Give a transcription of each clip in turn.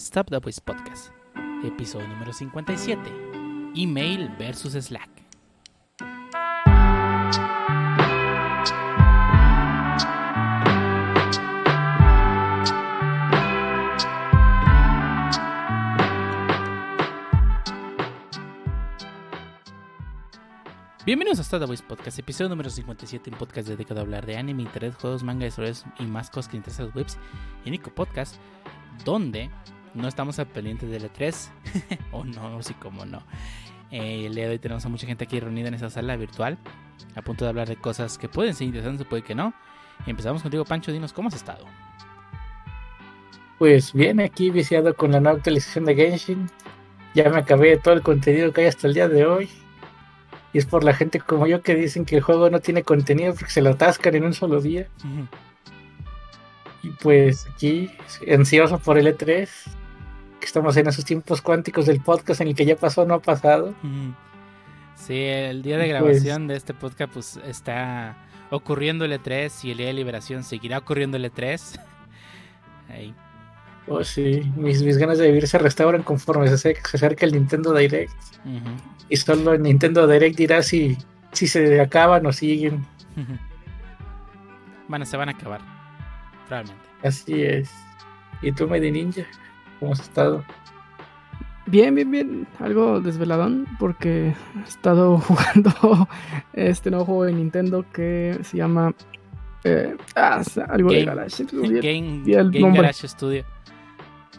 Stop the Voice Podcast, episodio número 57, email versus Slack. Bienvenidos a the Voice Podcast, episodio número 57, un podcast dedicado a hablar de anime, internet, juegos, manga, historias y más cosas que interesan a webs y Nico Podcast, donde no estamos al pendiente del E3, o no, sí como no. Eh, el día de hoy tenemos a mucha gente aquí reunida en esta sala virtual, a punto de hablar de cosas que pueden ser interesantes, puede que no. Y empezamos contigo, Pancho, dinos, ¿cómo has estado? Pues bien, aquí viciado con la nueva actualización de Genshin. Ya me acabé de todo el contenido que hay hasta el día de hoy. Y es por la gente como yo que dicen que el juego no tiene contenido porque se lo atascan en un solo día. Y pues aquí, ansioso por el E3, que estamos en esos tiempos cuánticos del podcast en el que ya pasó, no ha pasado. Sí, el día de grabación de este podcast pues está ocurriendo el E3 y el día de liberación seguirá ocurriendo el E3. Ahí. Oh, sí, mis, mis ganas de vivir se restauran conforme se, acerca, se acerca el Nintendo Direct. Y solo el Nintendo Direct dirá si, si se acaban o siguen. Bueno, se van a acabar. Probablemente. Así es. ¿Y tú, Medi Ninja? ¿Cómo has estado? Bien, bien, bien. Algo desveladón porque he estado jugando este nuevo juego de Nintendo que se llama eh, ah, algo Game, de Garage. Game, Game Garage Studio.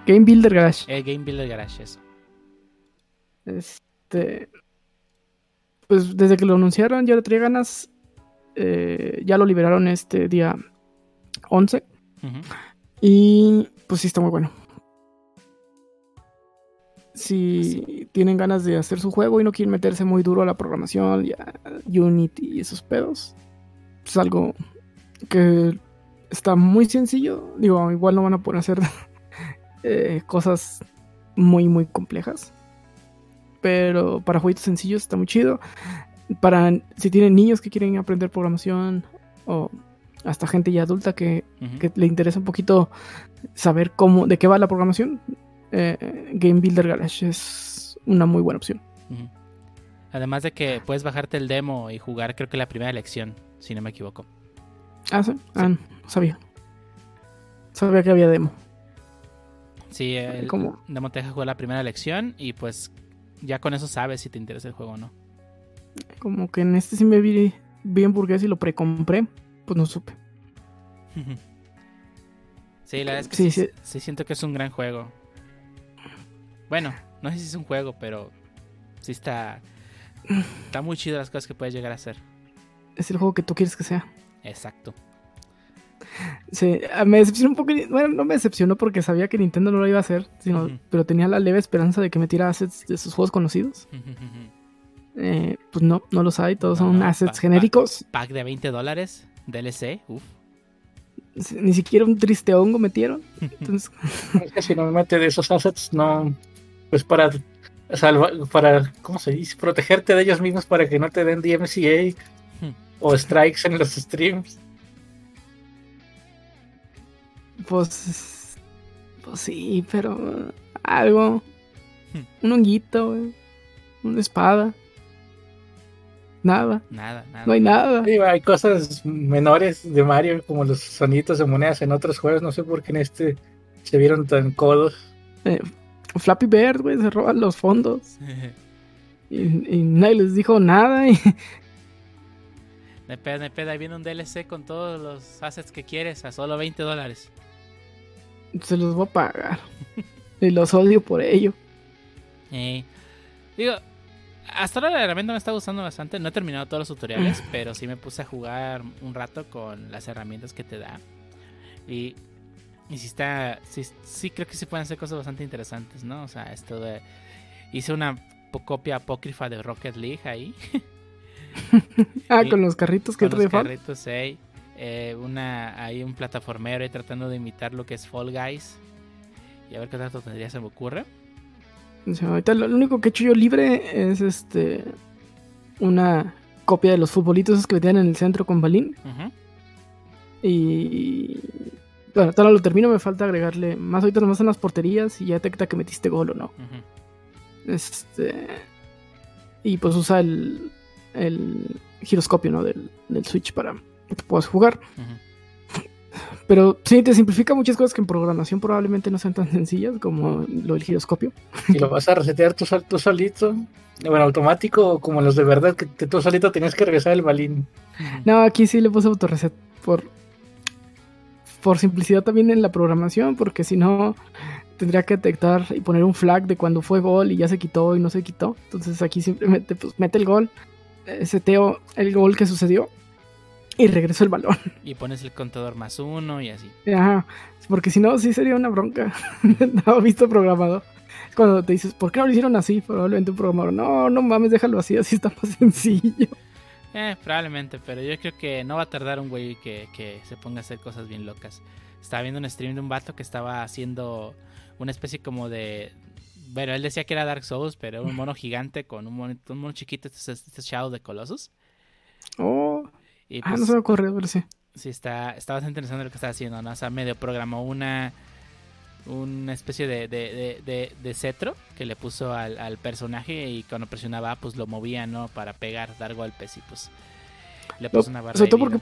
Game Builder Garage. Eh, Game Builder Garage, eso. Este. Pues desde que lo anunciaron ya le traía ganas. Eh, ya lo liberaron este día 11. Uh -huh. Y pues sí, está muy bueno. Si tienen ganas de hacer su juego y no quieren meterse muy duro a la programación, ya Unity y esos pedos, es algo que está muy sencillo. Digo, igual no van a poder hacer eh, cosas muy, muy complejas. Pero para jueguitos sencillos está muy chido. Para si tienen niños que quieren aprender programación o hasta gente ya adulta que, uh -huh. que le interesa un poquito saber cómo, de qué va la programación, eh, Game Builder Garage es una muy buena opción. Además de que puedes bajarte el demo y jugar, creo que la primera lección, si no me equivoco. Ah, sí, sí. ah no sabía. Sabía que había demo. Sí, el ¿Cómo? demo te deja jugar la primera lección y pues ya con eso sabes si te interesa el juego o no. Como que en este sí me vi bien burgués y lo precompré pues no supe. Sí, la verdad es que sí, sí, sí, sí, siento que es un gran juego. Bueno, no sé si es un juego, pero sí está. Está muy chido las cosas que puedes llegar a hacer. Es el juego que tú quieres que sea. Exacto. Sí, me decepcionó un poco. Bueno, no me decepcionó porque sabía que Nintendo no lo iba a hacer, sino, uh -huh. pero tenía la leve esperanza de que me tirara assets de sus juegos conocidos. Uh -huh. eh, pues no, no los hay, todos no, son no, assets pack, genéricos. Pack, pack de 20 dólares. DLC, uff. Ni siquiera un triste hongo metieron. Entonces... es que si no me mete de esos assets, no. Pues para salvar, para, ¿cómo se dice? Protegerte de ellos mismos para que no te den DMCA o strikes en los streams. Pues. Pues sí, pero. Algo. Un honguito, Una espada. Nada. Nada, nada. No hay nada. Sí, hay cosas menores de Mario, como los sonidos de monedas en otros juegos. No sé por qué en este se vieron tan codos. Eh, Flappy Bird, güey, se roban los fondos. y, y, nadie les dijo nada. Y... Nepeda, nepeda, ahí viene un DLC con todos los assets que quieres a solo 20 dólares. Se los voy a pagar. y los odio por ello. Eh, digo, hasta ahora la herramienta me está gustando bastante. No he terminado todos los tutoriales, pero sí me puse a jugar un rato con las herramientas que te da. Y, y sí está. Sí, sí, creo que sí pueden hacer cosas bastante interesantes, ¿no? O sea, esto de. Hice una copia apócrifa de Rocket League ahí. ah, y, con los carritos que con trae los carritos, sí. Eh, una, hay un plataformero ahí tratando de imitar lo que es Fall Guys. Y a ver qué tanto tendría se me ocurre. O sea, ahorita lo único que he hecho yo libre es este una copia de los futbolitos que metían en el centro con balín. Uh -huh. Y Bueno, tal lo termino, me falta agregarle más ahorita nomás en las porterías y ya detecta que metiste gol o no. Este. Y pues usa el, el giroscopio, ¿no? Del, del Switch para que te puedas jugar. Pero sí, te simplifica muchas cosas que en programación probablemente no sean tan sencillas como lo del giroscopio. Y lo vas a resetear tú, tú solito. Bueno, automático, como los de verdad, que, tú solito tenías que regresar el balín. No, aquí sí le puse autoreset por, por simplicidad también en la programación, porque si no tendría que detectar y poner un flag de cuando fue gol y ya se quitó y no se quitó. Entonces aquí simplemente pues, mete el gol, eh, seteo el gol que sucedió y regreso el balón. Y pones el contador más uno y así. Ajá, porque si no, sí sería una bronca. no visto programado. Es Cuando te dices, ¿por qué no lo hicieron así? Probablemente un programador, no, no mames, déjalo así, así está más sencillo. Eh, probablemente, pero yo creo que no va a tardar un güey que, que se ponga a hacer cosas bien locas. Estaba viendo un stream de un vato que estaba haciendo una especie como de... Bueno, él decía que era Dark Souls, pero era un mono gigante con un mono, un mono chiquito, este, es- este es Shadow de Colossus. Oh, Y ah, pues, no se me ocurrió, pero sí. sí, está, está bastante interesante lo que está haciendo, ¿no? O sea, medio programó una una especie de, de, de, de- cetro que le puso al, al personaje y cuando presionaba pues lo movía, ¿no? Para pegar, dar golpes y pues le puso una barra sobre todo porque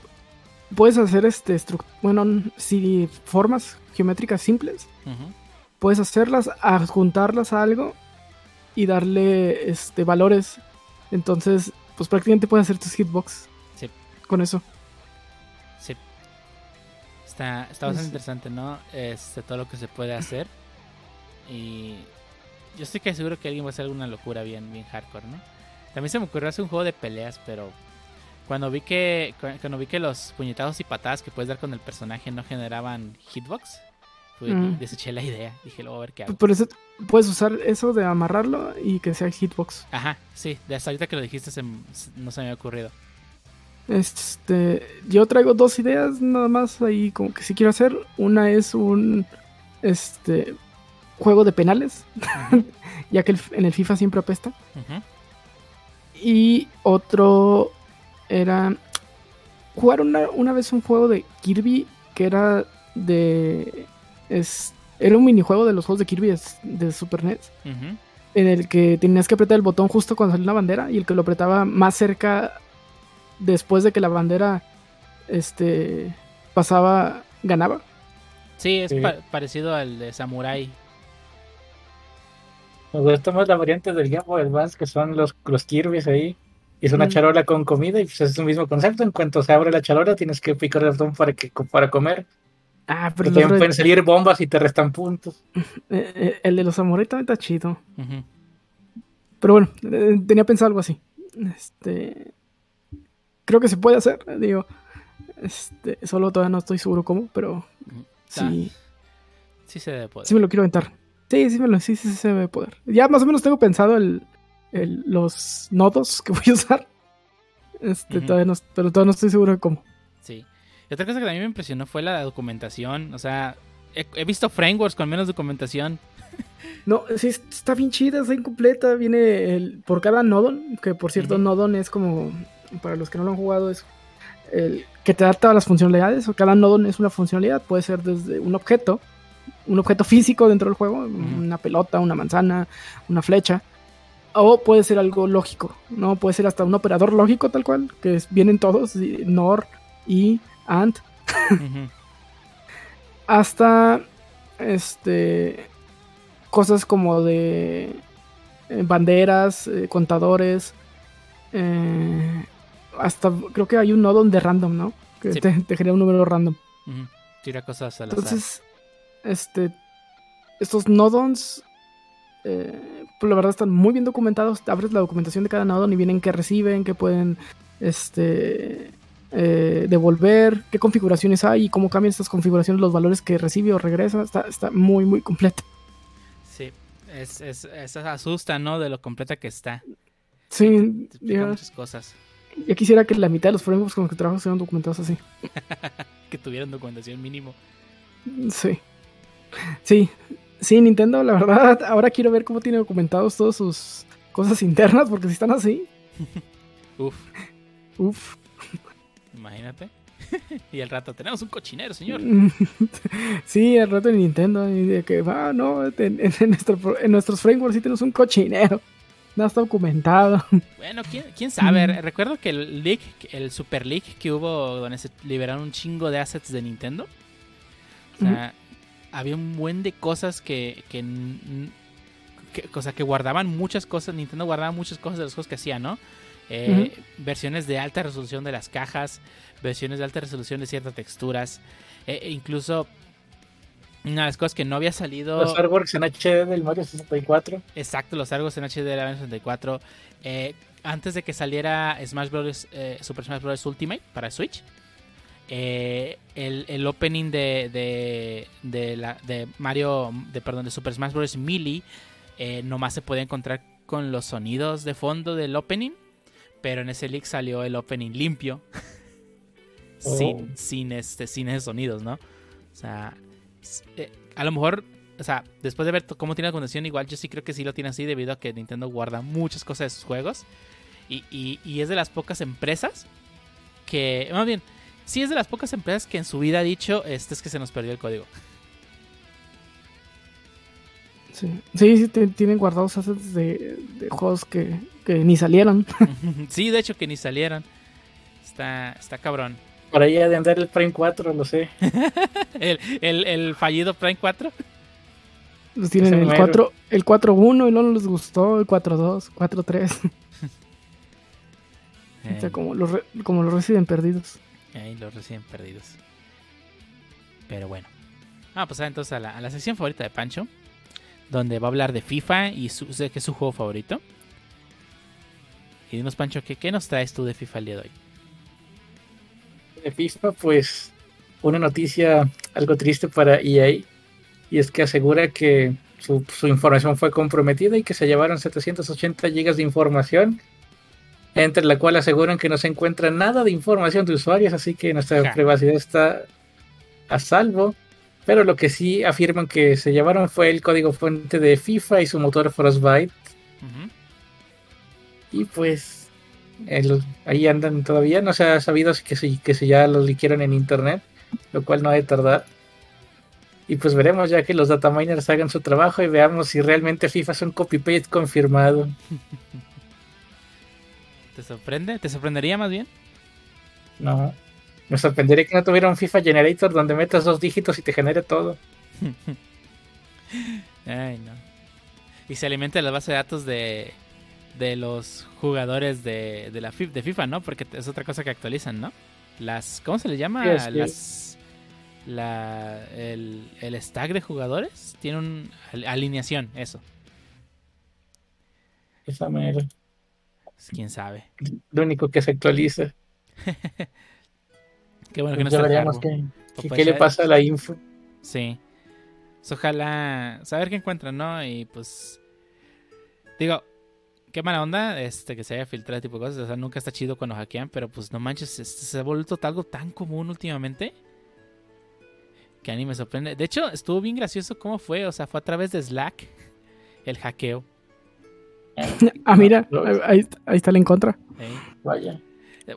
puedes hacer este bueno, si formas geométricas simples, puedes hacerlas, adjuntarlas a algo y darle este valores. Entonces, pues prácticamente puedes hacer tus hitbox Sí. con eso. Está, está bastante Es- interesante, ¿no? Este, todo lo que se puede hacer. Y yo estoy que seguro que alguien va a hacer alguna locura bien, bien hardcore, ¿no? También se me ocurrió hacer un juego de peleas, pero cuando vi que cu- cuando vi que los puñetazos y patadas que puedes dar con el personaje no generaban hitbox, Mm. deseché la idea. Dije, luego a ver qué hago. Por eso puedes usar eso de amarrarlo y que sea hitbox. Ajá, sí, de hasta ahorita que lo dijiste se no se me había ocurrido. Este, yo traigo dos ideas nada más ahí como que sí quiero hacer. Una es un este juego de penales, ya que el- en el FIFA siempre apesta. Y otro era jugar una, una vez un juego de Kirby que era de es era un minijuego de los juegos de Kirby es- de Super NES en el que tenías que apretar el botón justo cuando salió la bandera y el que lo apretaba más cerca después de que la bandera este pasaba ganaba. Sí, es Sí. pa- parecido al de Samurai. Me gusta más la variante del Game Boy Advance, que son los, los Kirby's ahí. Y es una Mm. charola con comida y pues es el mismo concepto. En cuanto se abre la charola, tienes que picar el botón para, que, para comer. Ah, pero también pueden salir bombas y te restan puntos. eh, eh, el de los samurai también está chido. Pero bueno, eh, tenía pensado algo así. Este. Creo que se puede hacer, digo. Este, solo todavía no estoy seguro cómo, pero sí, Sí se debe poder. sí me lo quiero aventar. Sí, sí, me lo, sí, sí, sí se debe poder. Ya más o menos tengo pensado el, el- los nodos que voy a usar. Este, todavía no, pero todavía no estoy seguro de cómo. Sí. Y otra cosa que también me impresionó fue la documentación. O sea, he, he visto frameworks con menos documentación. No, sí, está bien chida, está incompleta. Viene el, por cada nodon, que por cierto, nodon es como, para los que no lo han jugado, es el que te da todas las funcionalidades. o Cada nodon es una funcionalidad, puede ser desde un objeto, un objeto físico dentro del juego, una pelota, una manzana, una flecha. O puede ser algo lógico, ¿no? Puede ser hasta un operador lógico tal cual, que es- vienen todos, NOR, y AND, hasta este cosas como de eh, banderas, eh, contadores, eh, hasta creo que hay un nodo de random, ¿no? Que Sí. te, te genera un número random. Ujú. Tira cosas al azar. Entonces, este, estos nodons, eh, pues la verdad están muy bien documentados. Abres la documentación de cada nodon y vienen qué reciben, qué pueden, este, eh, devolver, qué configuraciones hay y cómo cambian estas configuraciones los valores que recibe o regresa. Está, está muy, muy completo. Sí. Es, es, es- asusta, ¿no? De lo completa que está. Sí, Te explica ya, muchas cosas. Ya quisiera que la mitad de los frameworks con los que trabajo sean documentados así. Que tuvieran documentación mínimo. Sí. Sí. Sí, Nintendo, la verdad, ahora quiero ver cómo tiene documentados todas sus cosas internas, porque si están así, Uf, uff. imagínate. y al rato tenemos un cochinero, señor. sí, al rato en Nintendo. Y de que, ah, no, en, en, nuestro, en nuestros frameworks sí tenemos un cochinero. No está documentado. Bueno, quién, quién sabe. Recuerdo que el leak, el super leak que hubo donde se liberaron un chingo de assets de Nintendo. O sea, había un buen de cosas que, que, que, que guardaban muchas cosas. Nintendo guardaba muchas cosas de los juegos que hacía, ¿no? Eh, versiones de alta resolución de las cajas, versiones de alta resolución de ciertas texturas, eh, e incluso una de las cosas que no había salido. Los artworks en HD del Mario 64. Exacto, los artworks en HD del Mario 64. Eh, antes de que saliera Smash Bros. Super Smash Bros. Ultimate para Switch. el, el, opening de, de, la, de Mario, de, perdón, de Super Smash Bros. Melee, nomás se podía encontrar con los sonidos de fondo del opening pero en ese leak salió el opening limpio. sin, oh. sin, este, sin esos sonidos, ¿no? O sea, eh, a lo mejor, o sea, después de ver cómo tiene la condición, igual yo sí creo que sí lo tiene así debido a que Nintendo guarda muchas cosas de sus juegos. Y, y, es de las pocas empresas que, más bien, sí es de las pocas empresas que en su vida ha dicho, este es que se nos perdió el código. Sí, sí, tienen guardados assets de, juegos que, ni salieron. sí, de hecho que ni salieron. Está, está cabrón. Por ahí de andar el Prime 4, lo sé. el, fallido Prime 4. Los tienen el 4, el 4.1 y no les gustó, el 4.2, 4.3. o sea, como los, como los reciben perdidos. Ahí los reciben perdidos. Pero bueno. Vamos a pasar entonces a la, a la sección favorita de Pancho donde va a hablar de FIFA y su, que es su juego favorito. Y dinos, Pancho, ¿qué, ¿qué nos traes tú de FIFA el día de hoy? De FIFA, pues una noticia algo triste para EA y es que asegura que su, información fue comprometida y que se llevaron 780 gigas de información, entre la cual aseguran que no se encuentra nada de información de usuarios, así que nuestra privacidad está a salvo. Pero lo que sí afirman que se llevaron fue el código fuente de FIFA y su motor Frostbite. Y pues ahí andan todavía. No se ha sabido que si, que ya los liquieron en internet, lo cual no ha de tardar. Y pues veremos ya que los dataminers hagan su trabajo y veamos si realmente FIFA es un copy-paste confirmado. ¿Te sorprende? ¿Te sorprendería más bien? No. Me sorprendería que no tuviera un FIFA Generator donde metas dos dígitos y te genere todo. Ay, no. Y se alimenta de la base de datos de, de los jugadores de, de la de FIFA, ¿no? Porque es otra cosa que actualizan, ¿no? Las, ¿cómo se le llama? Las, la, el, el stack de jugadores tiene una alineación, eso. Esa manera. Pues, ¿Quién sabe? Lo único que se actualiza. Qué bueno que no está qué, qué le pasa a la info. Sí. Pues ojalá saber qué encuentran, ¿no? Y pues digo, qué mala onda este que se haya filtrado tipo de cosas, o sea, nunca está chido cuando hackean, pero pues no manches, se ha vuelto algo tan común últimamente. Que a mí me sorprende. De hecho, estuvo bien gracioso cómo fue, o sea, fue a través de Slack el hackeo. ah, mira, ahí, está el en contra. Vaya.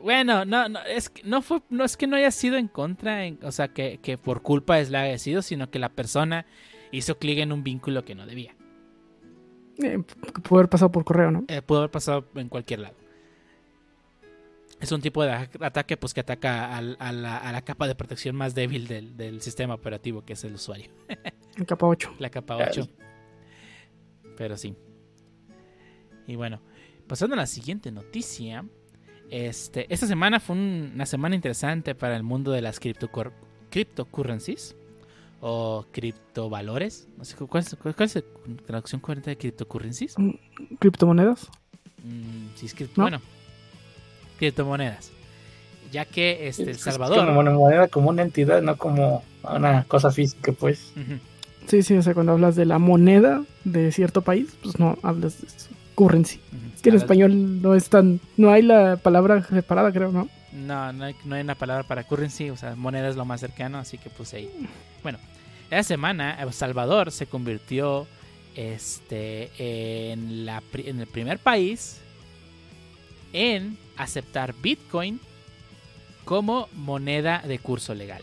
Bueno, no, no, es que no fue, no es que no haya sido en contra, o sea, que, por culpa de Slack haya sido, sino que la persona hizo clic en un vínculo que no debía. Eh, pudo haber pasado por correo, ¿no? Eh, pudo haber pasado en cualquier lado. Es un tipo de ataque pues que ataca a, la, capa de protección más débil del, sistema operativo, que es el usuario. La capa 8. La capa 8. Pero sí. Y bueno, pasando a la siguiente noticia. Este, esta semana fue una semana interesante para el mundo de las cryptocurrencies o criptovalores. No sé, ¿cuál, es, cuál es la traducción correcta de criptocurrencies? Mm, ¿Criptomonedas? Mm, sí, es Bueno, criptomonedas. Ya que este, El Salvador. Como una moneda, como una entidad, no como una cosa física, pues. Sí, sí, o sea, cuando hablas de la moneda de cierto país, pues no hablas de eso currency. Es que en español no es tan. No hay la palabra separada, creo, ¿no? No, no hay, no hay una palabra para currency, o sea, moneda es lo más cercano, así que puse ahí. Bueno, esa semana El Salvador se convirtió este, en, la, en el primer país en aceptar Bitcoin como moneda de curso legal.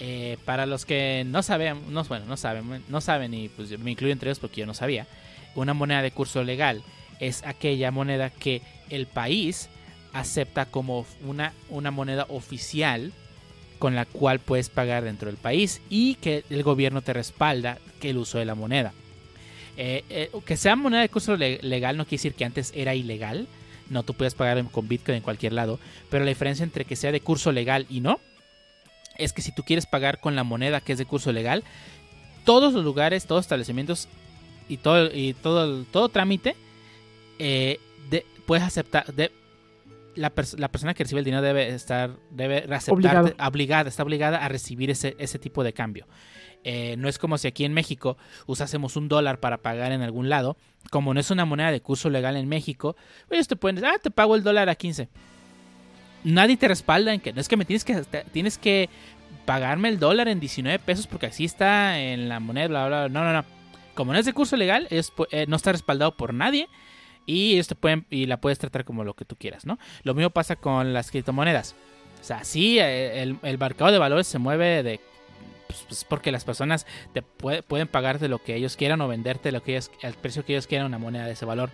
Eh, para los que no saben, no, bueno, no saben, no saben y pues me incluyo entre ellos porque yo no sabía, una moneda de curso legal es aquella moneda que el país acepta como una, una moneda oficial con la cual puedes pagar dentro del país y que el gobierno te respalda que el uso de la moneda. Eh, eh, que sea moneda de curso legal no quiere decir que antes era ilegal. No, tú puedes pagar con Bitcoin en cualquier lado. Pero la diferencia entre que sea de curso legal y no es que si tú quieres pagar con la moneda que es de curso legal, todos los lugares, todos establecimientos y todo, y todo, todo trámite, eh, puedes aceptar, la, persona que recibe el dinero debe estar, debe aceptar, obligada, está obligada a recibir ese, ese tipo de cambio. Eh, no es como si aquí en México usásemos un dólar para pagar en algún lado. Como no es una moneda de curso legal en México, ellos te pueden decir, ah, te pago el dólar a 15. Nadie te respalda en que no es que me tienes que, tienes que pagarme el dólar en 19 pesos porque así está en la moneda, bla, bla, bla. No, no, no. Como no es de curso legal, eh, no está respaldado por nadie y ellos pueden y la puedes tratar como lo que tú quieras, ¿no? Lo mismo pasa con las criptomonedas. O sea, sí, eh, el, el mercado de valores se mueve de pues, pues, porque las personas te pueden pagarte lo que ellos quieran o venderte lo que ellos, el precio que ellos quieran una moneda de ese valor.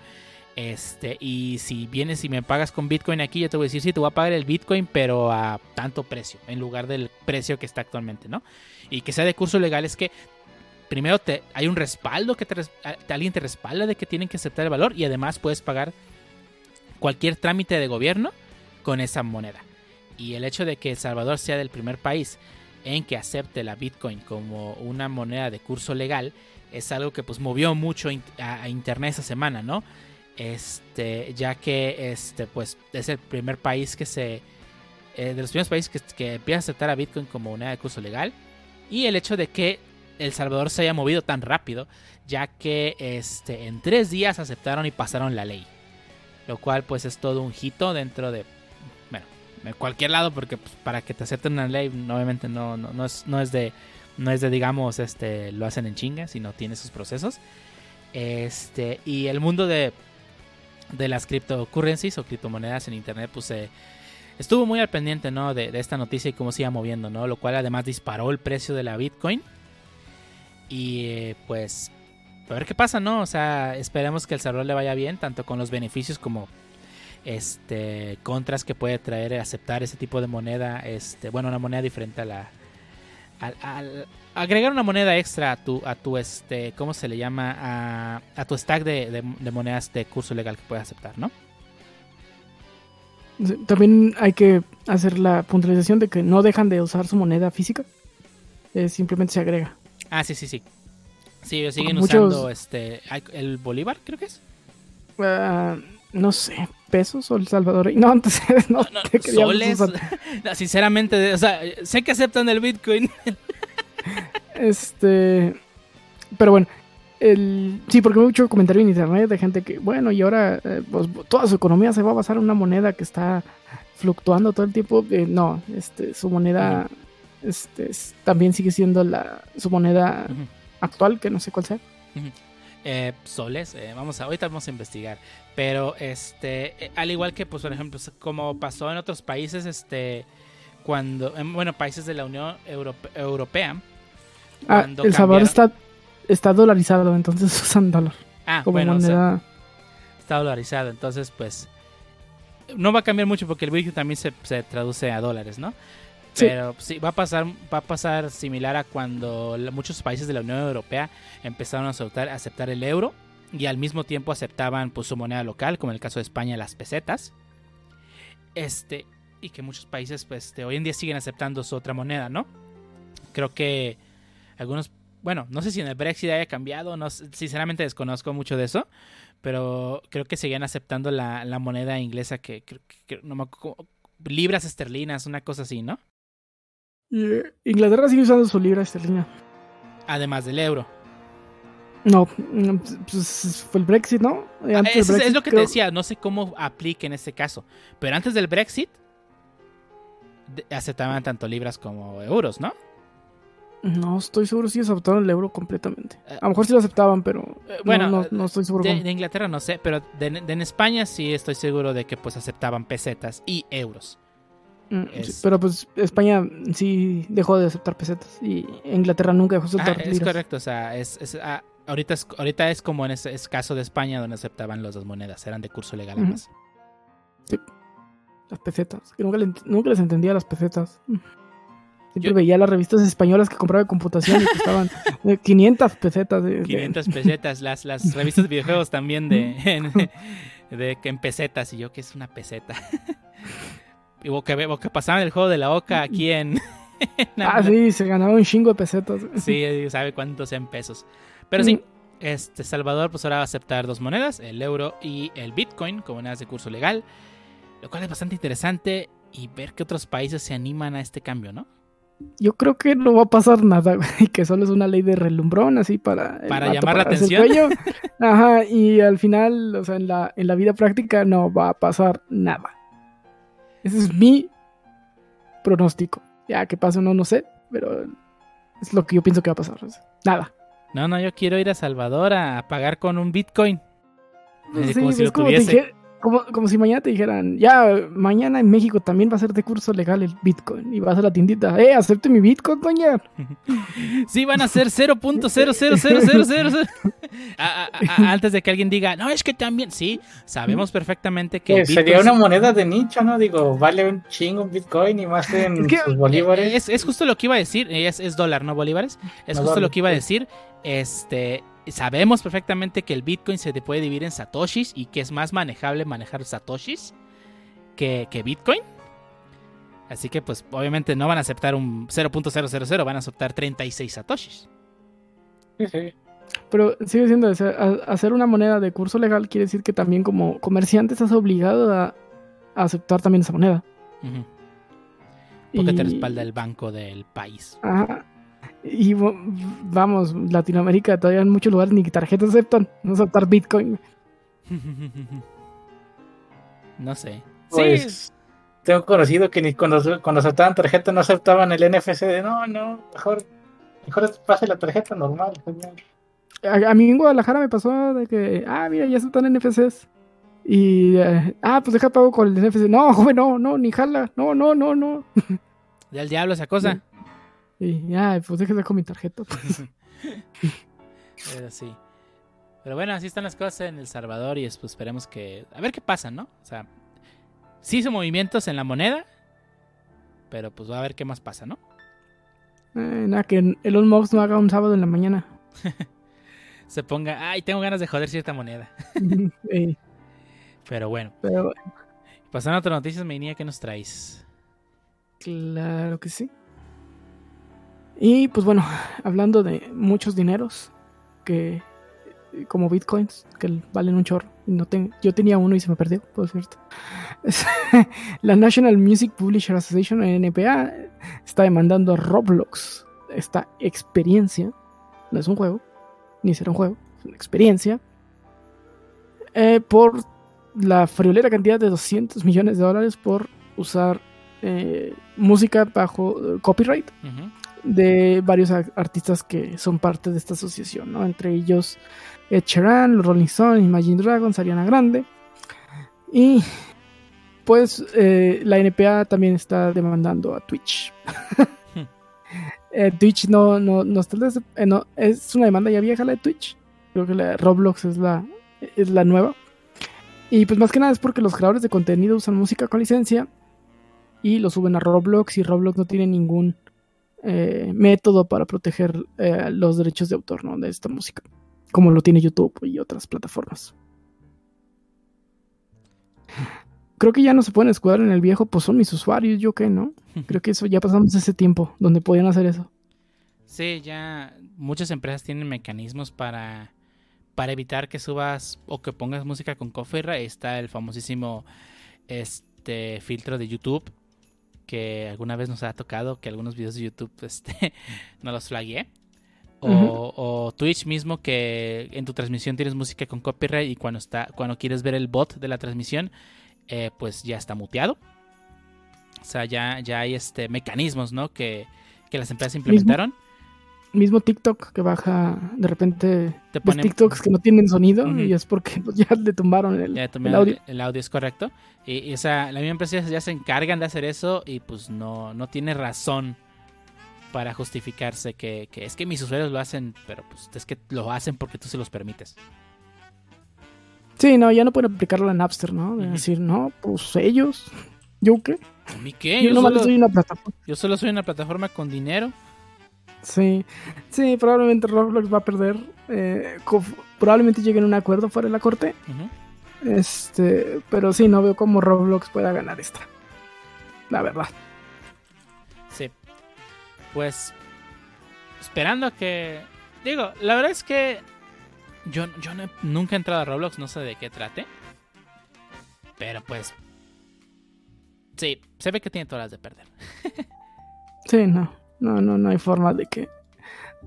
Este, y si vienes y me pagas con Bitcoin aquí, yo te voy a decir, sí, te voy a pagar el Bitcoin, pero a tanto precio, en lugar del precio que está actualmente, ¿no? Y que sea de curso legal es que primero te, hay un respaldo que te, alguien te respalda de que tienen que aceptar el valor y además puedes pagar cualquier trámite de gobierno con esa moneda. Y el hecho de que El Salvador sea del primer país en que acepte la Bitcoin como una moneda de curso legal es algo que pues movió mucho a internet esa semana, ¿no? Este, ya que este pues es el primer país que se eh, de los primeros países que, que empieza a aceptar a Bitcoin como moneda de curso legal y el hecho de que el Salvador se haya movido tan rápido, ya que este, en tres días aceptaron y pasaron la ley. Lo cual pues es todo un hito dentro de, bueno, de cualquier lado, porque pues, para que te acepten una ley, obviamente no, no, es, no, es, de, no es de, digamos, este, lo hacen en chinga, sino tiene sus procesos. Este, y el mundo de, de las cryptocurrencies o criptomonedas en internet, pues estuvo muy al pendiente, ¿no? De, de, esta noticia y cómo se iba moviendo, ¿no? Lo cual además disparó el precio de la Bitcoin. Y eh, pues, a ver qué pasa, ¿no? O sea, esperemos que el servidor le vaya bien, tanto con los beneficios como este contras que puede traer aceptar ese tipo de moneda, este, bueno, una moneda diferente a la agregar una moneda extra a tu a tu este, ¿cómo se le llama? a, a tu stack de, monedas de curso legal que puedes aceptar, ¿no? También hay que hacer la puntualización de que no dejan de usar su moneda física, simplemente se agrega. Ah, sí, sí, sí. Sí, siguen usando este el Bolívar, creo que es. Uh, no sé, pesos o el Salvador. No, antes no, no, no soles. sinceramente, o sea, sé que aceptan el Bitcoin. este, pero bueno, el, sí, porque hay mucho comentario en internet de gente que, bueno, y ahora eh, pues, toda su economía se va a basar en una moneda que está fluctuando todo el tiempo. Eh, no, este, su moneda este, también sigue siendo la, su moneda actual, que no sé cuál sea. Eh, soles, eh, vamos a, ahorita vamos a investigar. Pero este, eh, al igual que, pues, por ejemplo, como pasó en otros países, este, cuando, bueno, países de la Unión Europea. Ah, el Salvador está, está dolarizado, entonces usan dólar. Ah, bueno, moneda. está dolarizado, entonces, pues, no va a cambiar mucho porque el Bitcoin también se, se traduce a dólares, ¿no? Pero sí, va a pasar, va a pasar similar a cuando muchos países de la Unión Europea empezaron a aceptar, el euro y al mismo tiempo aceptaban pues, su moneda local, como en el caso de España las pesetas. Este, y que muchos países pues este, hoy en día siguen aceptando su otra moneda, ¿no? Creo que algunos, bueno, no sé si en el Brexit haya cambiado, no, sinceramente desconozco mucho de eso, pero creo que seguían aceptando la, moneda inglesa que, que, no me libras esterlinas, una cosa así, ¿no? Eh, Inglaterra sigue usando su libra esterlina. Además del euro. No, pues fue el Brexit, ¿no? Ah, es, lo que te decía, no sé cómo aplique en este caso. Pero antes del Brexit, aceptaban tanto libras como euros, ¿no? No estoy seguro si aceptaron el euro completamente. A lo mejor sí lo aceptaban, pero eh, bueno, no, estoy seguro. De, Inglaterra no sé, pero en España sí estoy seguro de que pues aceptaban pesetas y euros. Mm, sí, Es- pero pues España sí dejó de aceptar pesetas y Inglaterra nunca dejó de Ah, aceptar es liras. correcto, o sea, es, es, ah, ahorita, es, ahorita es como en ese es caso de España donde aceptaban las dos monedas, eran de curso legal Ujú. ambas. Las pesetas. Que nunca, le nunca les entendía las pesetas. Siempre Yo- veía las revistas españolas que compraba de computación y costaban eh, 500 pesetas. De, de- 500 pesetas, las, las revistas de videojuegos también de, de, que en pesetas, y yo que es una peseta. Y o que, o que pasaban el juego de la Oca aquí en... en Ah, sí, se ganaba un chingo de pesetas. Sí, sabe cuántos en pesos. Pero Mm. sí, este Salvador pues ahora va a aceptar dos monedas, el euro y el Bitcoin como monedas de curso legal, lo cual es bastante interesante y ver que otros países se animan a este cambio, ¿no? Yo creo que no va a pasar nada, güey, que solo es una ley de relumbrón, así para... Para llamar la pararse el atención. Ajá, y al final, o sea, en la, en la vida práctica no va a pasar nada. Ese es mi pronóstico. Ya que pase o no, no sé, pero es lo que yo pienso que va a pasar. nada. No, no, yo quiero ir a Salvador a pagar con un Bitcoin. Sí, como si es lo como, tuviese. Como, como si mañana te dijeran, ya, mañana en México también va a ser de curso legal el Bitcoin. Y vas a la tiendita, eh, acepte mi Bitcoin, doña. Sí, van a ser 0.00000. A- a- a- Antes de que alguien diga, no, es que también. Sí, sabemos perfectamente que. Sería una moneda de nicho, ¿no? Digo, vale un chingo un Bitcoin y más en que- sus bolívares. Es, es justo lo que iba a decir. Es, es dólar, no bolívares. Es justo lo que iba a decir. Este. Sabemos perfectamente que el Bitcoin se puede dividir en satoshis y que es más manejable manejar satoshis que, que Bitcoin. Así que, pues, obviamente no van a aceptar un 0.000, van a aceptar 36 satoshis. Sí, sí. Pero sigue siendo, o sea, a- hacer una moneda de curso legal quiere decir que también como comerciante estás obligado a, aceptar también esa moneda. Porque te respalda el banco del país. Ajá. Y vamos, Latinoamérica todavía en muchos lugares ni tarjetas aceptan, no aceptar Bitcoin. No sé. Pues sí, tengo conocido que ni cuando, cuando aceptaban tarjeta no aceptaban el NFC de no, no, mejor, mejor pase la tarjeta normal. señor". A, a mí en Guadalajara me pasó de que, ah, mira, ya aceptan NFCs. Y, eh, ah, pues deja pago con el NFC. No, joven, no, no, ni jala. No, no, no, no. del diablo esa cosa. Y ya, pues déjese con mi tarjeta. pues. Pero sí. Pero bueno, así están las cosas en El Salvador y es- pues, esperemos que... A ver qué pasa, ¿no? O sea, sí hizo movimientos en la moneda, pero pues va a ver qué más pasa, ¿no? Eh, nada, que Elon Musk no haga un sábado en la mañana. Se ponga, ay, tengo ganas de joder cierta moneda. Pero bueno, pero pasando a otras noticias, Meinía, ¿qué nos traes? claro que sí. Y pues bueno, hablando de muchos dineros que como bitcoins que valen un chorro. No ten- yo tenía uno y se me perdió, por cierto. La National Music Publisher Association, NPA, está demandando a Roblox esta experiencia. No es un juego, ni será un juego, es una experiencia. eh, por la friolera cantidad de 200 millones de dólares por usar eh, música bajo eh, copyright Ujú. De varios artistas que son parte de esta asociación, ¿no? Entre ellos Ed Sheeran, los Rolling Stones, Imagine Dragons, Ariana Grande. Y pues eh, la NPA también está demandando a Twitch. Eh, Twitch no, no, no está eh, no, es una demanda ya vieja la de Twitch. Creo que la de Roblox es la, es la nueva. Y pues más que nada es porque los creadores de contenido usan música con licencia y lo suben a Roblox y Roblox no tiene ningún eh, método para proteger eh, los derechos de autor ¿no? de esta música, como lo tiene YouTube y otras plataformas. Creo que ya no se pueden escudar en el viejo, pues son mis usuarios, yo qué, ¿no? Creo que eso ya pasamos ese tiempo donde podían hacer eso. Sí, ya muchas empresas tienen mecanismos para, para evitar que subas o que pongas música con copyright. Está el famosísimo este filtro de YouTube que alguna vez nos ha tocado que algunos videos de YouTube este, no los. O, Ujú. o Twitch mismo que en tu transmisión tienes música con copyright y cuando está cuando quieres ver el bot de la transmisión eh, pues ya está muteado. O sea, ya, ya hay este mecanismos, ¿no? Que, que las empresas implementaron mismo TikTok que baja de repente Te ponen- TikToks que no tienen sonido y es porque pues, ya le tumbaron el, Ya el audio. el audio es correcto. Y, y, o sea, la misma empresa ya se encargan de hacer eso y pues no, no tiene razón para justificarse que, que es que mis usuarios lo hacen, pero pues es que lo hacen porque tú se los permites. Sí, no, ya no pueden aplicarlo en Napster, ¿no? De decir, no, pues ellos, ¿yo qué? ¿A mí qué? Yo Yo, solo, soy una plataforma. yo solo soy una plataforma con dinero. Sí, sí, probablemente Roblox va a perder. eh, probablemente lleguen a un acuerdo fuera de la corte. Este, pero sí, no veo cómo Roblox pueda ganar esta. La verdad. Sí. Pues esperando a que... Digo, la verdad es que yo, yo no he- nunca he entrado a Roblox, no sé de qué trate. Pero pues... Sí, se ve que tiene todas las de perder. Sí, no, no, no, no hay forma de que,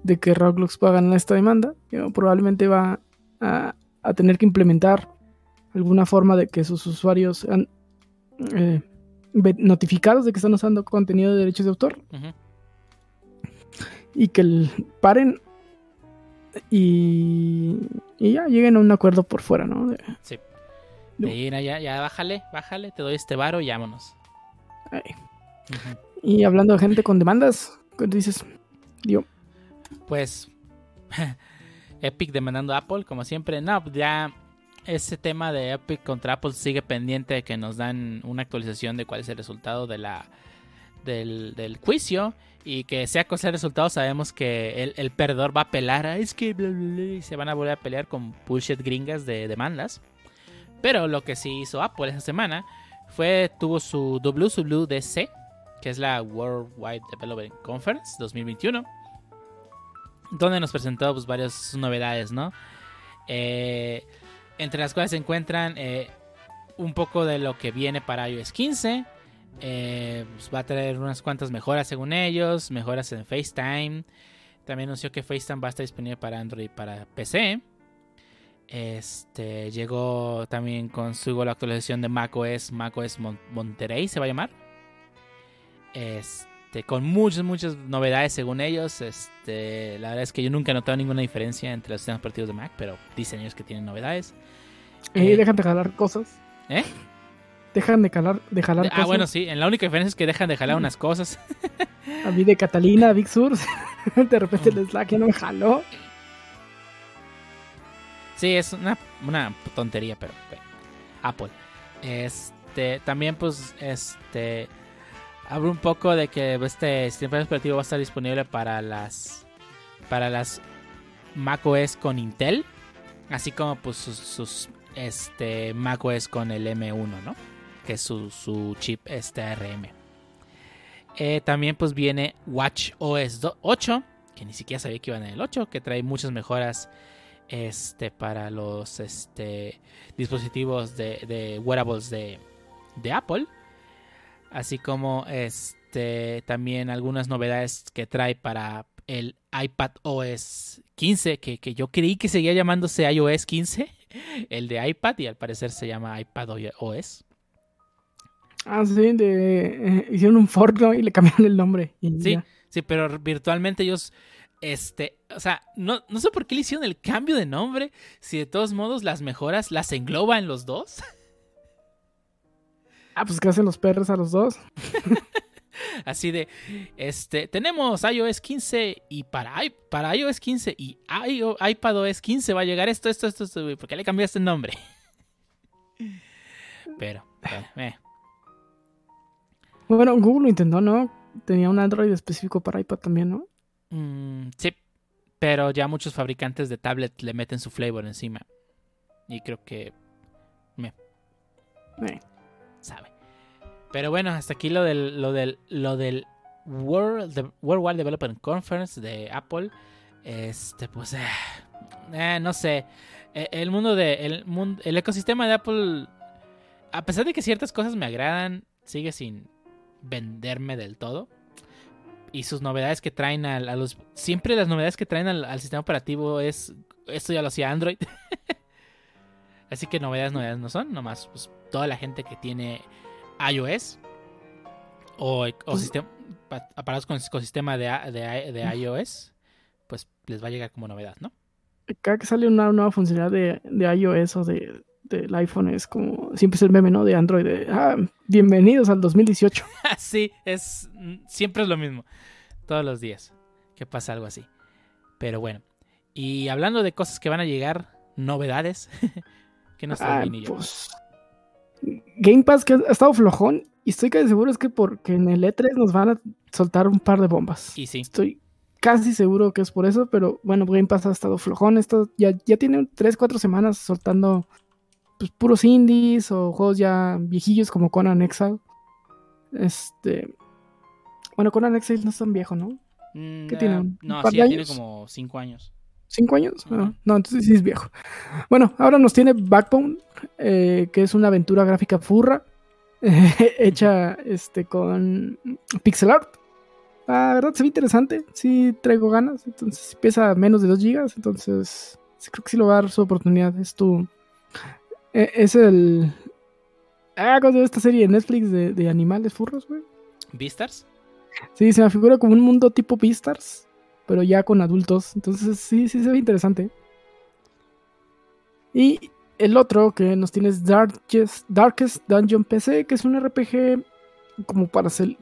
de que Roblox pueda ganar esta demanda. Probablemente va a, a tener que implementar alguna forma de que sus usuarios sean eh, notificados de que están usando contenido de derechos de autor y que el- paren y, y ya lleguen a un acuerdo por fuera, ¿no? De- Sí. De ir allá, ya bájale, bájale, te doy este varo y vámonos. Y hablando de gente con demandas, ¿qué dices? Yo, Pues Epic demandando a Apple, como siempre. No, ya ese tema de Epic contra Apple sigue pendiente de que nos dan una actualización de cuál es el resultado de la del, del juicio. Y que sea cosa el resultado, sabemos que el, el perdedor va a apelar a es que bla, bla, bla", y se van a volver a pelear con bullshit gringas de demandas. Pero lo que sí hizo Apple esa semana fue tuvo su WWDC, que es la Worldwide Development Conference 2021 donde nos presentó pues, varias novedades, ¿no? Eh, entre las cuales se encuentran eh, un poco de lo que viene para iOS 15. eh, pues, va a traer unas cuantas mejoras según ellos, mejoras en FaceTime. También anunció que FaceTime va a estar disponible para Android y para PC. Este llegó también con su la actualización de macOS, macOS Mon- Monterey se va a llamar. Este, con muchas, muchas novedades según ellos. Este, la verdad es que yo nunca he notado ninguna diferencia entre los sistemas operativos de Mac, pero dicen ellos que tienen novedades. eh, Eh. dejan de jalar cosas. ¿Eh? Dejan de jalar, de jalar Ah, cosas. bueno, sí, en la única diferencia es que dejan de jalar unas cosas. A mí de Catalina, Big Sur, de repente Mm. el Slack ya no me jaló. Sí, es una, una tontería, pero bueno. Apple. Este, también pues, este, habla un poco de que este sistema operativo va a estar disponible para las, para las macOS con Intel, así como pues sus, este, macOS con el M1, ¿no? Que es su, su chip este ARM. Eh, también pues viene Watch OS 8, que ni siquiera sabía que iba en el 8, que trae muchas mejoras este para los este dispositivos de, de wearables de, de Apple así como este también algunas novedades que trae para el iPad OS 15 que, que yo creí que seguía llamándose iOS 15 el de iPad y al parecer se llama iPad OS Ah, sí, de, eh, hicieron un fork ¿no? y le cambiaron el nombre. y Sí, ya. sí, pero virtualmente ellos, este, o sea, no, no sé por qué le hicieron el cambio de nombre, si de todos modos las mejoras las engloba en los dos. Ah, pues que hacen los perros a los dos. Así de, este, tenemos iOS 15 y para, i- para iOS 15 y iPadOS 15 va a llegar esto, esto, esto, esto, ¿por qué le cambiaste el nombre? Pero, bueno, eh, Bueno, Google lo intentó, ¿no? Tenía un Android específico para iPad también, ¿no? mm, sí, pero ya muchos fabricantes de tablet le meten su flavor encima. Y creo que Eh, sabe. Pero bueno, hasta aquí lo del lo del lo del World de- Worldwide Development Conference de Apple. Este, pues eh, eh, no sé. Eh, El mundo de el el ecosistema de Apple a pesar de que ciertas cosas me agradan, sigue sin venderme del todo. Y sus novedades que traen a, siempre las novedades que traen al sistema operativo es esto ya lo hacía Android. Así que novedades, novedades no son, nomás pues, toda la gente que tiene iOS o, o Pues- sistema, pa- aparatos con ecosistema de, de, iOS, les va a llegar como novedad, ¿no? Cada que sale una nueva funcionalidad de, de iOS o de, del iPhone es como siempre es el meme, ¿no? De Android, de, ah, bienvenidos al 2018. sí, es, siempre es lo mismo, todos los días que pasa algo así. Pero bueno, y hablando de cosas que van a llegar, novedades, que nos ah, pues, Game Pass que ha estado flojón y estoy casi seguro es que porque en el E3 nos van a soltar un par de bombas. Y sí. Estoy casi seguro que es por eso, pero bueno, Game Pass ha estado flojón. Esto ya, ya tiene 3, 4 semanas soltando pues, puros indies o juegos ya viejillos como Conan Exile. Este. Bueno, Conan Exile no es tan viejo, ¿no? ¿Qué mm, tiene? no, sí, tiene como 5 años. ¿Cinco años? Ah, no, entonces sí es viejo. Bueno, ahora nos tiene Backbone, eh, que es una aventura gráfica furra, hecha este, con pixel art. La verdad se ve interesante, sí traigo ganas, entonces pesa menos de 2 gigas, entonces creo que sí lo va a dar su oportunidad. Es tu... E, es el... Ah, ¿cómo esta serie de Netflix de, animales furros, güey? ¿Beastars? Sí, se me figura como un mundo tipo Beastars pero ya con adultos. Entonces sí, sí se ve interesante. Y el otro que nos tiene es Darkest, Darkest Dungeon PC, que es un RPG como para cel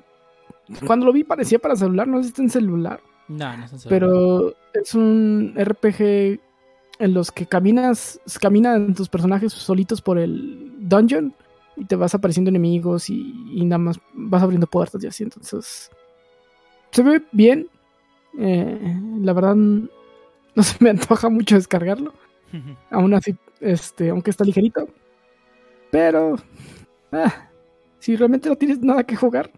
Cuando lo vi parecía para celular, no sé si está en celular. No, no está en celular. Pero es un RPG en los que caminas, caminan tus personajes solitos por el dungeon y te vas apareciendo enemigos y, y nada más vas abriendo puertas y así. Entonces se ve bien. Eh, la verdad, no se me antoja mucho descargarlo. Aún así, este, aunque está ligerito. Pero, ah, si realmente no tienes nada que jugar,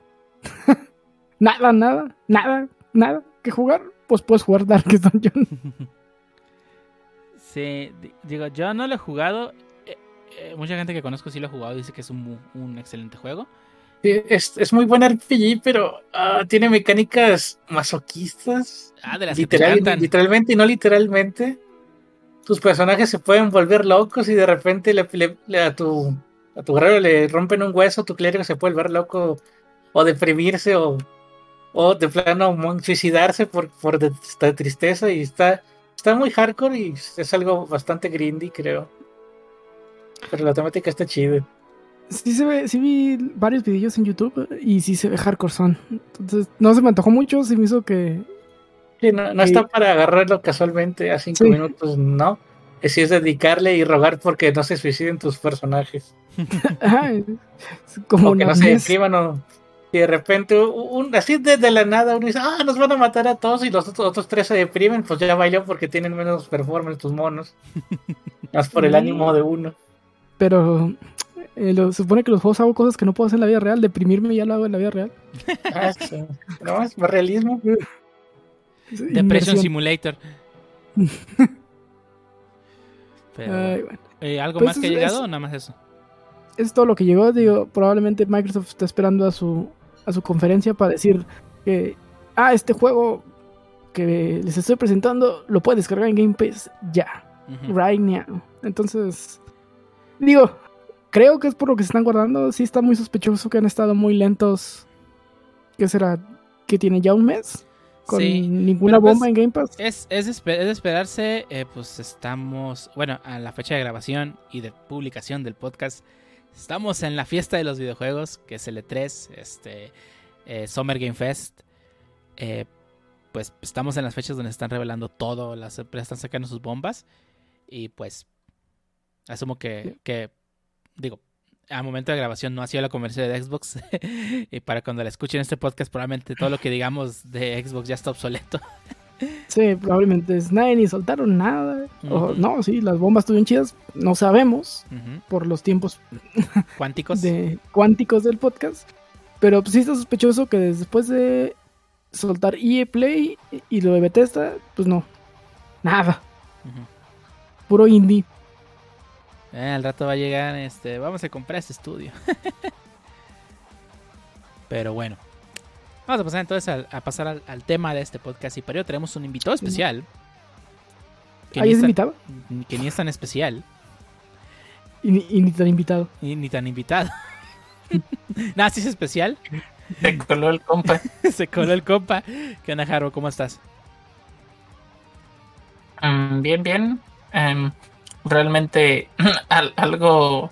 nada, nada, nada, nada que jugar, pues puedes jugar Darkest Dungeon. sí, digo, yo no lo he jugado. Eh, eh, mucha gente que conozco sí lo ha jugado dice que es un, un excelente juego. Es, es muy buen RPG, pero ah, tiene mecánicas masoquistas. Ah, de las Literalmente y no literalmente. Tus personajes se pueden volver locos y de repente le, a tu a tu guerrero le rompen un hueso, tu clérigo se puede volver loco o deprimirse o, o de plano suicidarse por, por esta tristeza y está, está muy hardcore y es algo bastante grindy, creo. Pero la temática está chida sí se ve, sí vi varios videos en YouTube y sí se ve hardcore son. Entonces, no se me antojó mucho, se me hizo que. Sí, no, está para agarrarlo casualmente a cinco minutos, no. Es si es dedicarle y rogar porque no se suiciden tus personajes. como que no se escriban o. Y de repente, un, así desde la nada, uno dice, ah, nos van a matar a todos y los otros, tres se deprimen, pues ya bailó porque tienen menos performance tus monos. Más por el ánimo de uno. Pero eh, se supone que los juegos hago cosas que no puedo hacer en la vida real. Deprimirme ya lo hago en la vida real. Ah, no, es más realismo. Depression Simulator. Eh, ¿Algo pues más que ha llegado o nada más eso? Es todo lo que llegó. Digo, probablemente Microsoft está esperando a su, a su conferencia para decir que, ah, este juego que les estoy presentando lo puedes descargar en Game Pass ya. Right now. Entonces, digo, creo que es por lo que se están guardando. Sí está muy sospechoso que han estado muy lentos. ¿Qué será? ¿Que tiene ya un mes? Con ninguna pues, bomba en Game Pass. Es, es, de esperarse, eh, pues estamos, bueno, a la fecha de grabación y de publicación del podcast, estamos en la fiesta de los videojuegos, que es el E3, este, eh, Summer Game Fest. Eh, pues estamos en las fechas donde están revelando todo, las empresas están sacando sus bombas y pues asumo que, que digo, a momento de grabación no ha sido la comercial de Xbox. y para cuando la escuchen este podcast, probablemente todo lo que digamos de Xbox ya está obsoleto. sí, probablemente nadie ni soltaron nada. o, no, sí, las bombas estuvieron chidas. No sabemos por los tiempos cuánticos. De, cuánticos del podcast. Pero pues, sí está sospechoso que después de soltar EA Play y lo de Bethesda, pues no. Nada. Puro indie. Eh, al rato va a llegar, este, vamos a comprar este estudio. Pero bueno. Vamos a pasar entonces a, pasar al, tema de este podcast. Y para ello tenemos un invitado especial. Que ¿Ahí es invitado? Que ni es tan especial. Y ni, tan invitado. Y ni tan invitado. Nada, sí es especial. Se coló el compa. Se coló el compa. ¿Qué onda, Jaro? ¿Cómo estás? Mm, bien, bien. Em, realmente algo,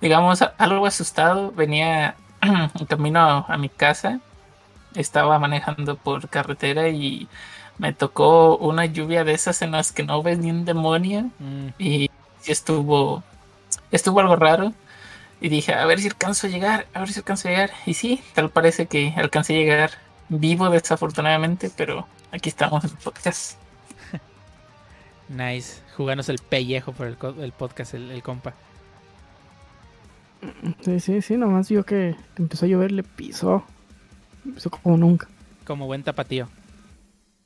digamos, algo asustado. Venía en camino a mi casa. Estaba manejando por carretera y me tocó una lluvia de esas en las que no ves ni un demonio. Mm, Y estuvo, estuvo algo raro. Y dije, a ver si alcanzo a llegar, a ver si alcanzo a llegar. Y sí, tal parece que alcancé a llegar vivo desafortunadamente, pero aquí estamos en el podcast. nice. Jugándose el pellejo por el, podcast, el, el compa. Sí, sí, sí, nomás vio que empezó a llover, le pisó. Pisó como nunca. Como buen tapatío.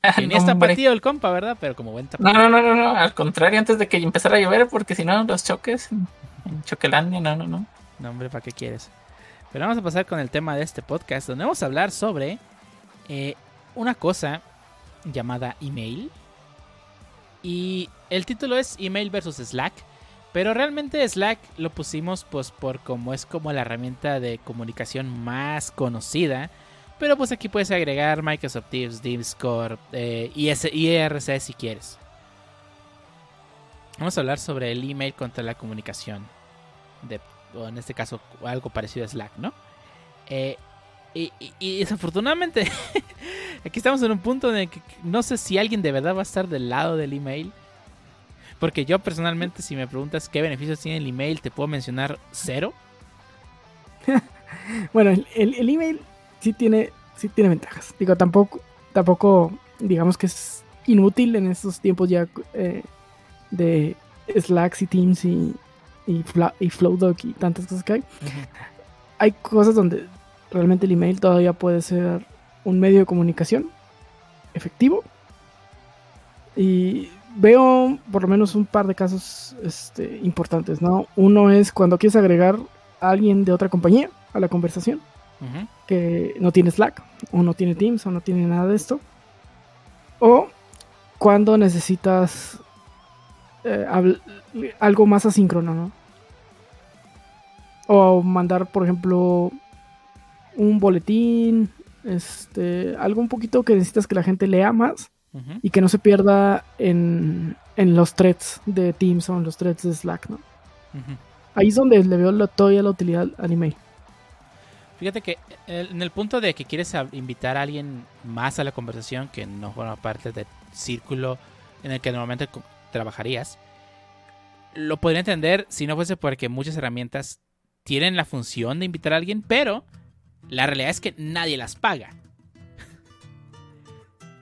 Ah, ni es tapatío el compa, ¿verdad? Pero como buen tapatío. No, no, no, no, no, al contrario, antes de que empezara a llover, porque si no, los choques en, en Choquelandia, no, no, no. No, hombre, ¿para qué quieres? Pero vamos a pasar con el tema de este podcast, donde vamos a hablar sobre eh, una cosa llamada email. Y el título es Email versus Slack. Pero realmente Slack lo pusimos pues por como es como la herramienta de comunicación más conocida. Pero pues aquí puedes agregar Microsoft Teams, Discord, eh, IRC si quieres. Vamos a hablar sobre el email contra la comunicación. De, o en este caso algo parecido a Slack, ¿no? Eh, y, y- y desafortunadamente aquí estamos en un punto en el que no sé si alguien de verdad va a estar del lado del email. Porque yo personalmente si me preguntas qué beneficios tiene el email, te puedo mencionar cero. Bueno, el, el- el email sí tiene, sí tiene ventajas. Digo, tampoco, tampoco, digamos que es inútil en estos tiempos ya eh, de Slacks y Teams y, y, Fla- y Flowdoc y tantas cosas que hay. Hay cosas donde realmente el email todavía puede ser un medio de comunicación efectivo. Y veo por lo menos un par de casos este, importantes, ¿no? Uno es cuando quieres agregar a alguien de otra compañía a la conversación que no tiene Slack o no tiene Teams o no tiene nada de esto. O cuando necesitas eh, algo más asíncrono, ¿no? O mandar, por ejemplo, un boletín, este, algo un poquito que necesitas que la gente lea más y que no se pierda en, en los threads de Teams o en los threads de Slack, ¿no? Ahí es donde le veo la, todavía la utilidad al email. Fíjate que el- en el punto de que quieres invitar a alguien más a la conversación que no forma parte del círculo en el que normalmente trabajarías, lo podría entender si no fuese porque muchas herramientas tienen la función de invitar a alguien, pero la realidad es que nadie las paga.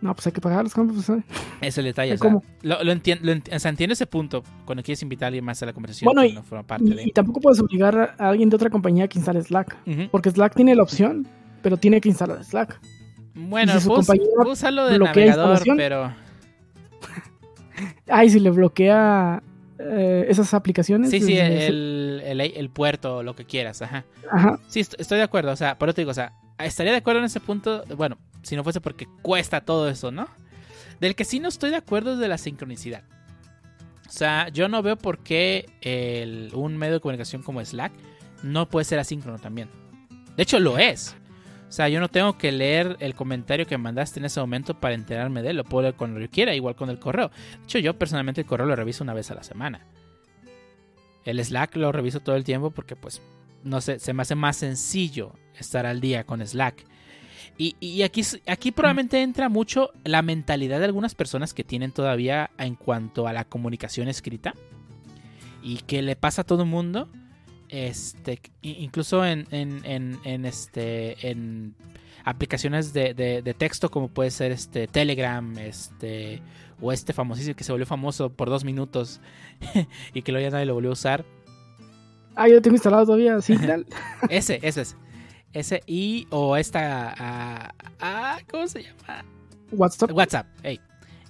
No, pues hay que pagarlos, ¿cómo? Pues, ¿eh? Ese es el detalle. ¿Ay, o sea, cómo? lo, lo entien- lo ent- o sea, entiendo ese punto cuando quieres invitar a alguien más a la conversación Bueno, y- no forma parte Y, de. y tampoco puedes obligar a alguien de otra compañía que instale Slack. Porque Slack tiene la opción, pero tiene que instalar Slack. Bueno, si su pues, compañía úsalo de bloquea navegador, pero. Ay, si le bloquea eh, esas aplicaciones. Sí, sí, el, el, el puerto, lo que quieras, ajá. Ajá. Sí, est- estoy de acuerdo, o sea, por eso te digo, o sea, estaría de acuerdo en ese punto, bueno, si no fuese porque cuesta todo eso, ¿no? Del que sí no estoy de acuerdo es de la sincronicidad. O sea, yo no veo por qué el- un medio de comunicación como Slack no puede ser asíncrono también. De hecho, lo es. O sea, yo no tengo que leer el comentario que mandaste en ese momento para enterarme de él. Lo puedo leer cuando yo quiera, igual con el correo. De hecho, yo personalmente el correo lo reviso una vez a la semana. El Slack lo reviso todo el tiempo porque, pues, no sé, se me hace más sencillo estar al día con Slack. Y, y aquí, aquí probablemente entra mucho la mentalidad de algunas personas que tienen todavía en cuanto a la comunicación escrita. Y que le pasa a todo el mundo. Este, incluso en, en, en, en, este, en aplicaciones de, de- de texto como puede ser este Telegram, este, o este famosísimo que se volvió famoso por dos minutos y que luego ya nadie lo volvió a usar. Ah, yo lo tengo instalado todavía, Signal. Ese, ese es. Ese y o esta ah, ah, ¿cómo se llama? WhatsApp. WhatsApp.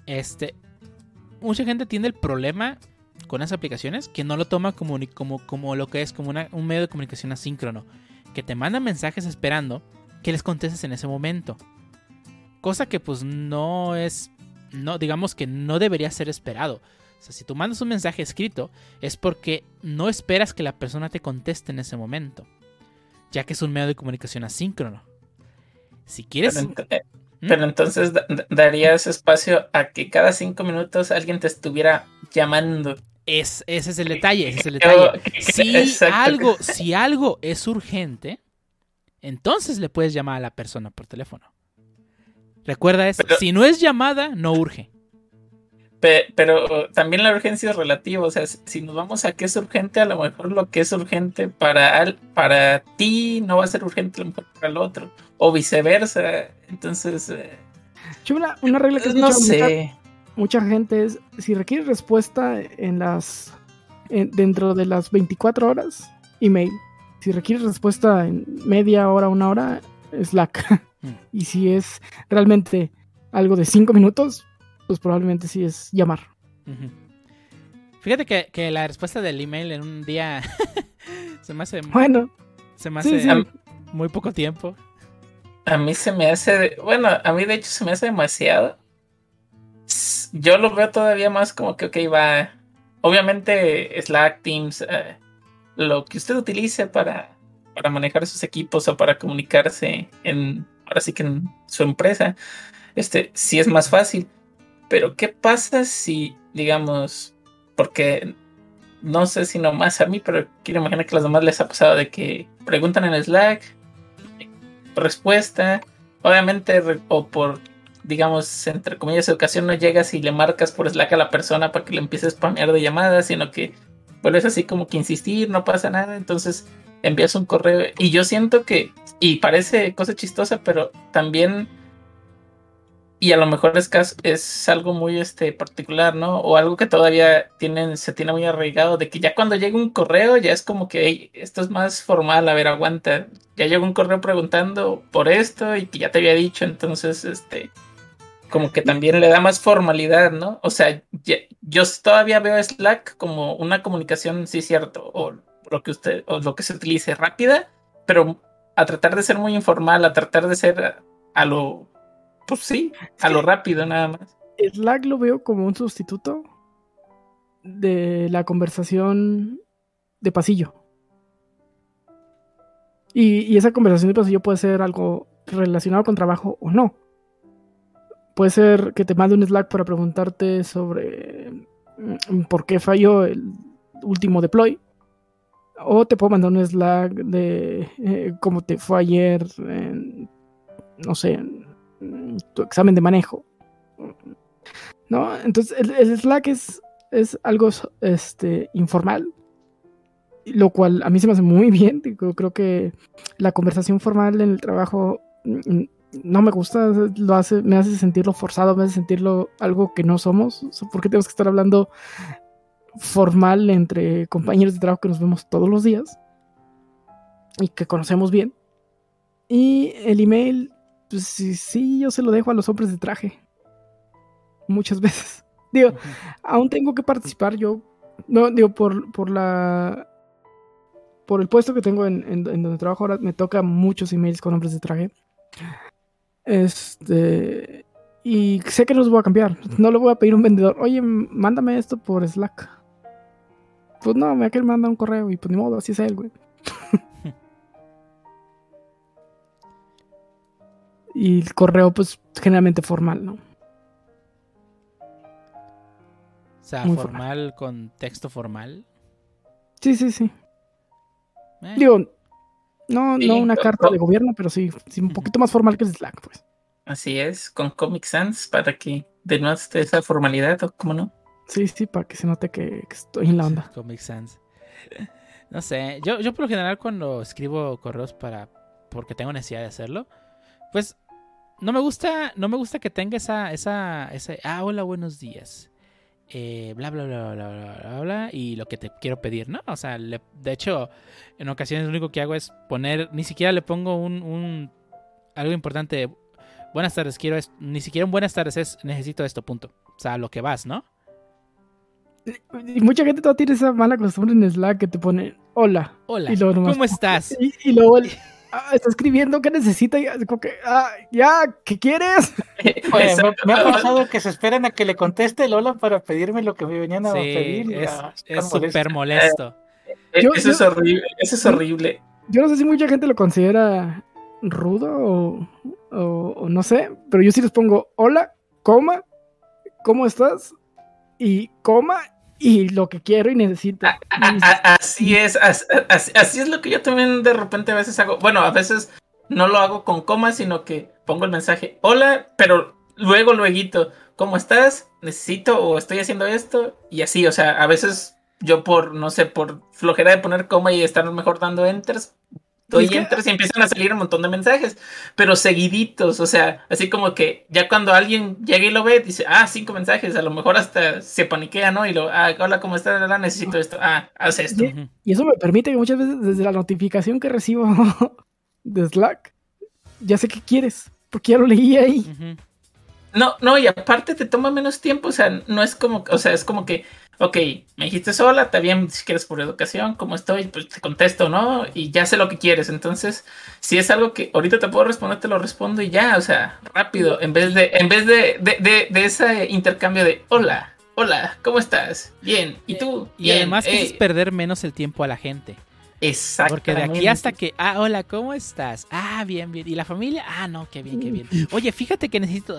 Este mucha gente tiene el problema con esas aplicaciones que no lo toma como, como, como lo que es como una- un medio de comunicación asíncrono, que te mandan mensajes esperando que les contestes en ese momento. Cosa que pues no es no digamos que no debería ser esperado. O sea, si tú mandas un mensaje escrito es porque no esperas que la persona te conteste en ese momento, ya que es un medio de comunicación asíncrono. Si quieres Pero ent- eh, ¿Mm? Pero entonces da- da- darías espacio a que cada cinco minutos alguien te estuviera llamando. Es, ese es el detalle, ese es el Pero- detalle. Si algo, si algo es urgente, entonces le puedes llamar a la persona por teléfono. Recuerda eso, Pero- si no es llamada, no urge. Pe- Pero también la urgencia es relativa, o sea, si- nos vamos a qué es urgente, a lo mejor lo que es urgente para, al- para ti no va a ser urgente a lo mejor para el otro, o viceversa. Entonces, eh, Yo una, una regla que no escuchado sé. Mucha gente es, si requiere respuesta en las en- dentro de las 24 horas, email. Si requiere respuesta en media hora, una hora, Slack. Mm. y si es realmente algo de 5 minutos, pues probablemente sí es llamar. Fíjate que, que la respuesta del email en un día se me hace, Bueno, se me sí, hace sí. muy poco tiempo. A mí se me hace, bueno, a mí de hecho se me hace demasiado. Yo lo veo todavía más como que, ok, va. Obviamente Slack, Teams, eh, lo que usted utilice para, para manejar sus equipos o para comunicarse en, ahora sí que en su empresa, este, sí es más fácil. Pero ¿qué pasa si, digamos, porque no sé si nomás a mí, pero quiero imaginar que a los demás les ha pasado de que preguntan en Slack, respuesta, obviamente, o por, digamos, entre comillas, educación no llegas y le marcas por Slack a la persona para que le empieces a spamear de llamadas, sino que vuelves así como que insistir, no pasa nada, entonces envías un correo y yo siento que, y parece cosa chistosa, pero también, y a lo mejor es, cas- es algo muy este, particular, ¿no? O algo que todavía tienen, se tiene muy arraigado, de que ya cuando llega un correo ya es como que "Ey, esto es más formal, a ver, aguanta, ya llegó un correo preguntando por esto y que ya te había dicho, entonces, este, como que también le da más formalidad, ¿no? O sea, yo todavía veo Slack como una comunicación, sí, cierto, o lo que usted, o lo que se utilice rápida, pero a tratar de ser muy informal, a tratar de ser a, a lo, pues sí, a lo rápido nada más. Slack lo veo como un sustituto de la conversación de pasillo. Y, y esa conversación de pasillo puede ser algo relacionado con trabajo o no. Puede ser que te mande un Slack para preguntarte sobre mm, por qué falló el último deploy. O te puedo mandar un Slack de eh, cómo te fue ayer, en, no sé, en tu examen de manejo. ¿no? Entonces el, el Slack es, es algo este, informal, lo cual a mí se me hace muy bien. Digo, creo que la conversación formal en el trabajo mm, no me gusta, lo hace, me hace sentirlo forzado, me hace sentirlo algo que no somos. O sea, ¿Por qué tenemos que estar hablando formal entre compañeros de trabajo que nos vemos todos los días y que conocemos bien? Y el email, pues sí, sí, yo se lo dejo a los hombres de traje muchas veces. Digo, aún tengo que participar yo. No, digo, por, por la. Por el puesto que tengo en, en- en donde trabajo ahora, me toca muchos emails con hombres de traje. Este. Y sé que no los voy a cambiar. No le voy a pedir a un vendedor, oye, mándame esto por Slack. Pues no, me aquel manda un correo y pues ni modo, así es él, güey. y el correo, pues, generalmente formal, ¿no? O sea, Muy formal con texto formal. Sí, sí, sí. Eh, Digo, no, Sí, no una carta de gobierno, pero sí, sí un poquito más formal que el Slack, pues. Así es, con Comic Sans para que denote esa formalidad, o cómo no. Sí, sí, para que se note que, que estoy en la onda. Comic Sans. No sé, yo, yo por lo general cuando escribo correos para porque tengo necesidad de hacerlo, pues no me gusta, no me gusta que tenga esa, esa, ese, ah, hola, buenos días. Eh, bla, bla, bla, bla, bla, bla, bla, y lo que te quiero pedir, ¿no? O sea, le- de hecho, en ocasiones lo único que hago es poner, ni siquiera le pongo un, un algo importante. Buenas tardes, quiero esto. Ni siquiera un buenas tardes es necesito esto, punto. O sea, lo que vas, ¿no? Y mucha gente todavía tiene esa mala costumbre en Slack que te pone hola. Hola, Y luego nomás- ¿cómo estás? Y, y luego ah, está escribiendo qué necesita y así como que, ah, ya, ¿qué quieres? Oye, Eso- me, me ha pasado que se esperan a que le conteste el hola para pedirme lo que me venían a Sí, pedir. es ah, súper molesto. Yo- eso es horrible, eso es horrible. Yo no sé si mucha gente lo considera rudo o, o- o no sé, pero yo sí les pongo hola, coma, ¿cómo estás? Y coma y lo que quiero y necesito. A- a- a- así es, as- as- así es lo que yo también de repente a veces hago. Bueno, a veces no lo hago con coma, sino que pongo el mensaje, hola, pero luego, luego, ¿cómo estás? Necesito o estoy haciendo esto. Y así, o sea, a veces yo por, no sé, por flojera de poner coma y estar mejor dando enters, doy Es que- enters y empiezan a salir un montón de mensajes, pero seguiditos, o sea, así como que ya cuando alguien llega y lo ve, dice, ah, cinco mensajes, a lo mejor hasta se paniquea, ¿no? Y lo, ah, hola, ¿cómo estás? La, Necesito esto, ah, haz esto. Y eso me permite que muchas veces desde la notificación que recibo de Slack, ya sé qué quieres, porque ya lo leí ahí. No, no, y aparte te toma menos tiempo, o sea, no es como, o sea, es como que, ok, me dijiste sola, está bien, si quieres por educación, ¿cómo estoy? Pues te contesto, ¿no? Y ya sé lo que quieres, entonces, si es algo que ahorita te puedo responder, te lo respondo y ya, o sea, rápido, en vez de, en vez de, de, de, de ese intercambio de, hola, hola, ¿cómo estás? Bien, ¿y tú? Y Bien, además que es perder menos el tiempo a la gente. Exactamente. Porque de aquí hasta que, ah, hola, ¿cómo estás? Ah, bien, bien. ¿Y la familia? Ah, no, qué bien, qué bien. Oye, fíjate que necesito...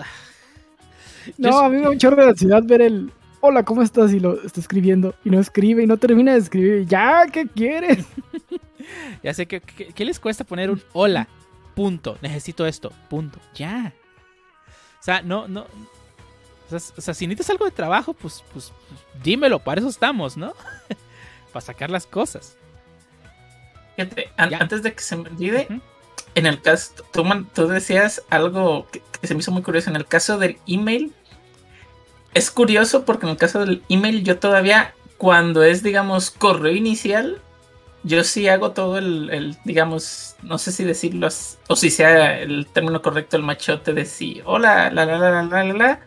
No, Yo- a mí me da un chorro de ansiedad ver el hola, ¿cómo estás? Y lo está escribiendo y no escribe y no termina de escribir. Ya, ¿qué quieres? Ya sé que, que- ¿qué les cuesta poner un hola, punto, necesito esto, punto, ya. O sea, no, no. O sea, s- o sea, si necesitas algo de trabajo, pues, pues, pues, dímelo, para eso estamos, ¿no? para sacar las cosas. An- Ya. antes de que se me olvide, en el caso, tú, man- tú decías algo que, que se me hizo muy curioso. En el caso del email, es curioso porque en el caso del email, yo todavía, cuando es, digamos, correo inicial, yo sí hago todo el, el, digamos, no sé si decirlo, o si sea el término correcto, el machote de sí, hola, la, la, la, la, la, la, la,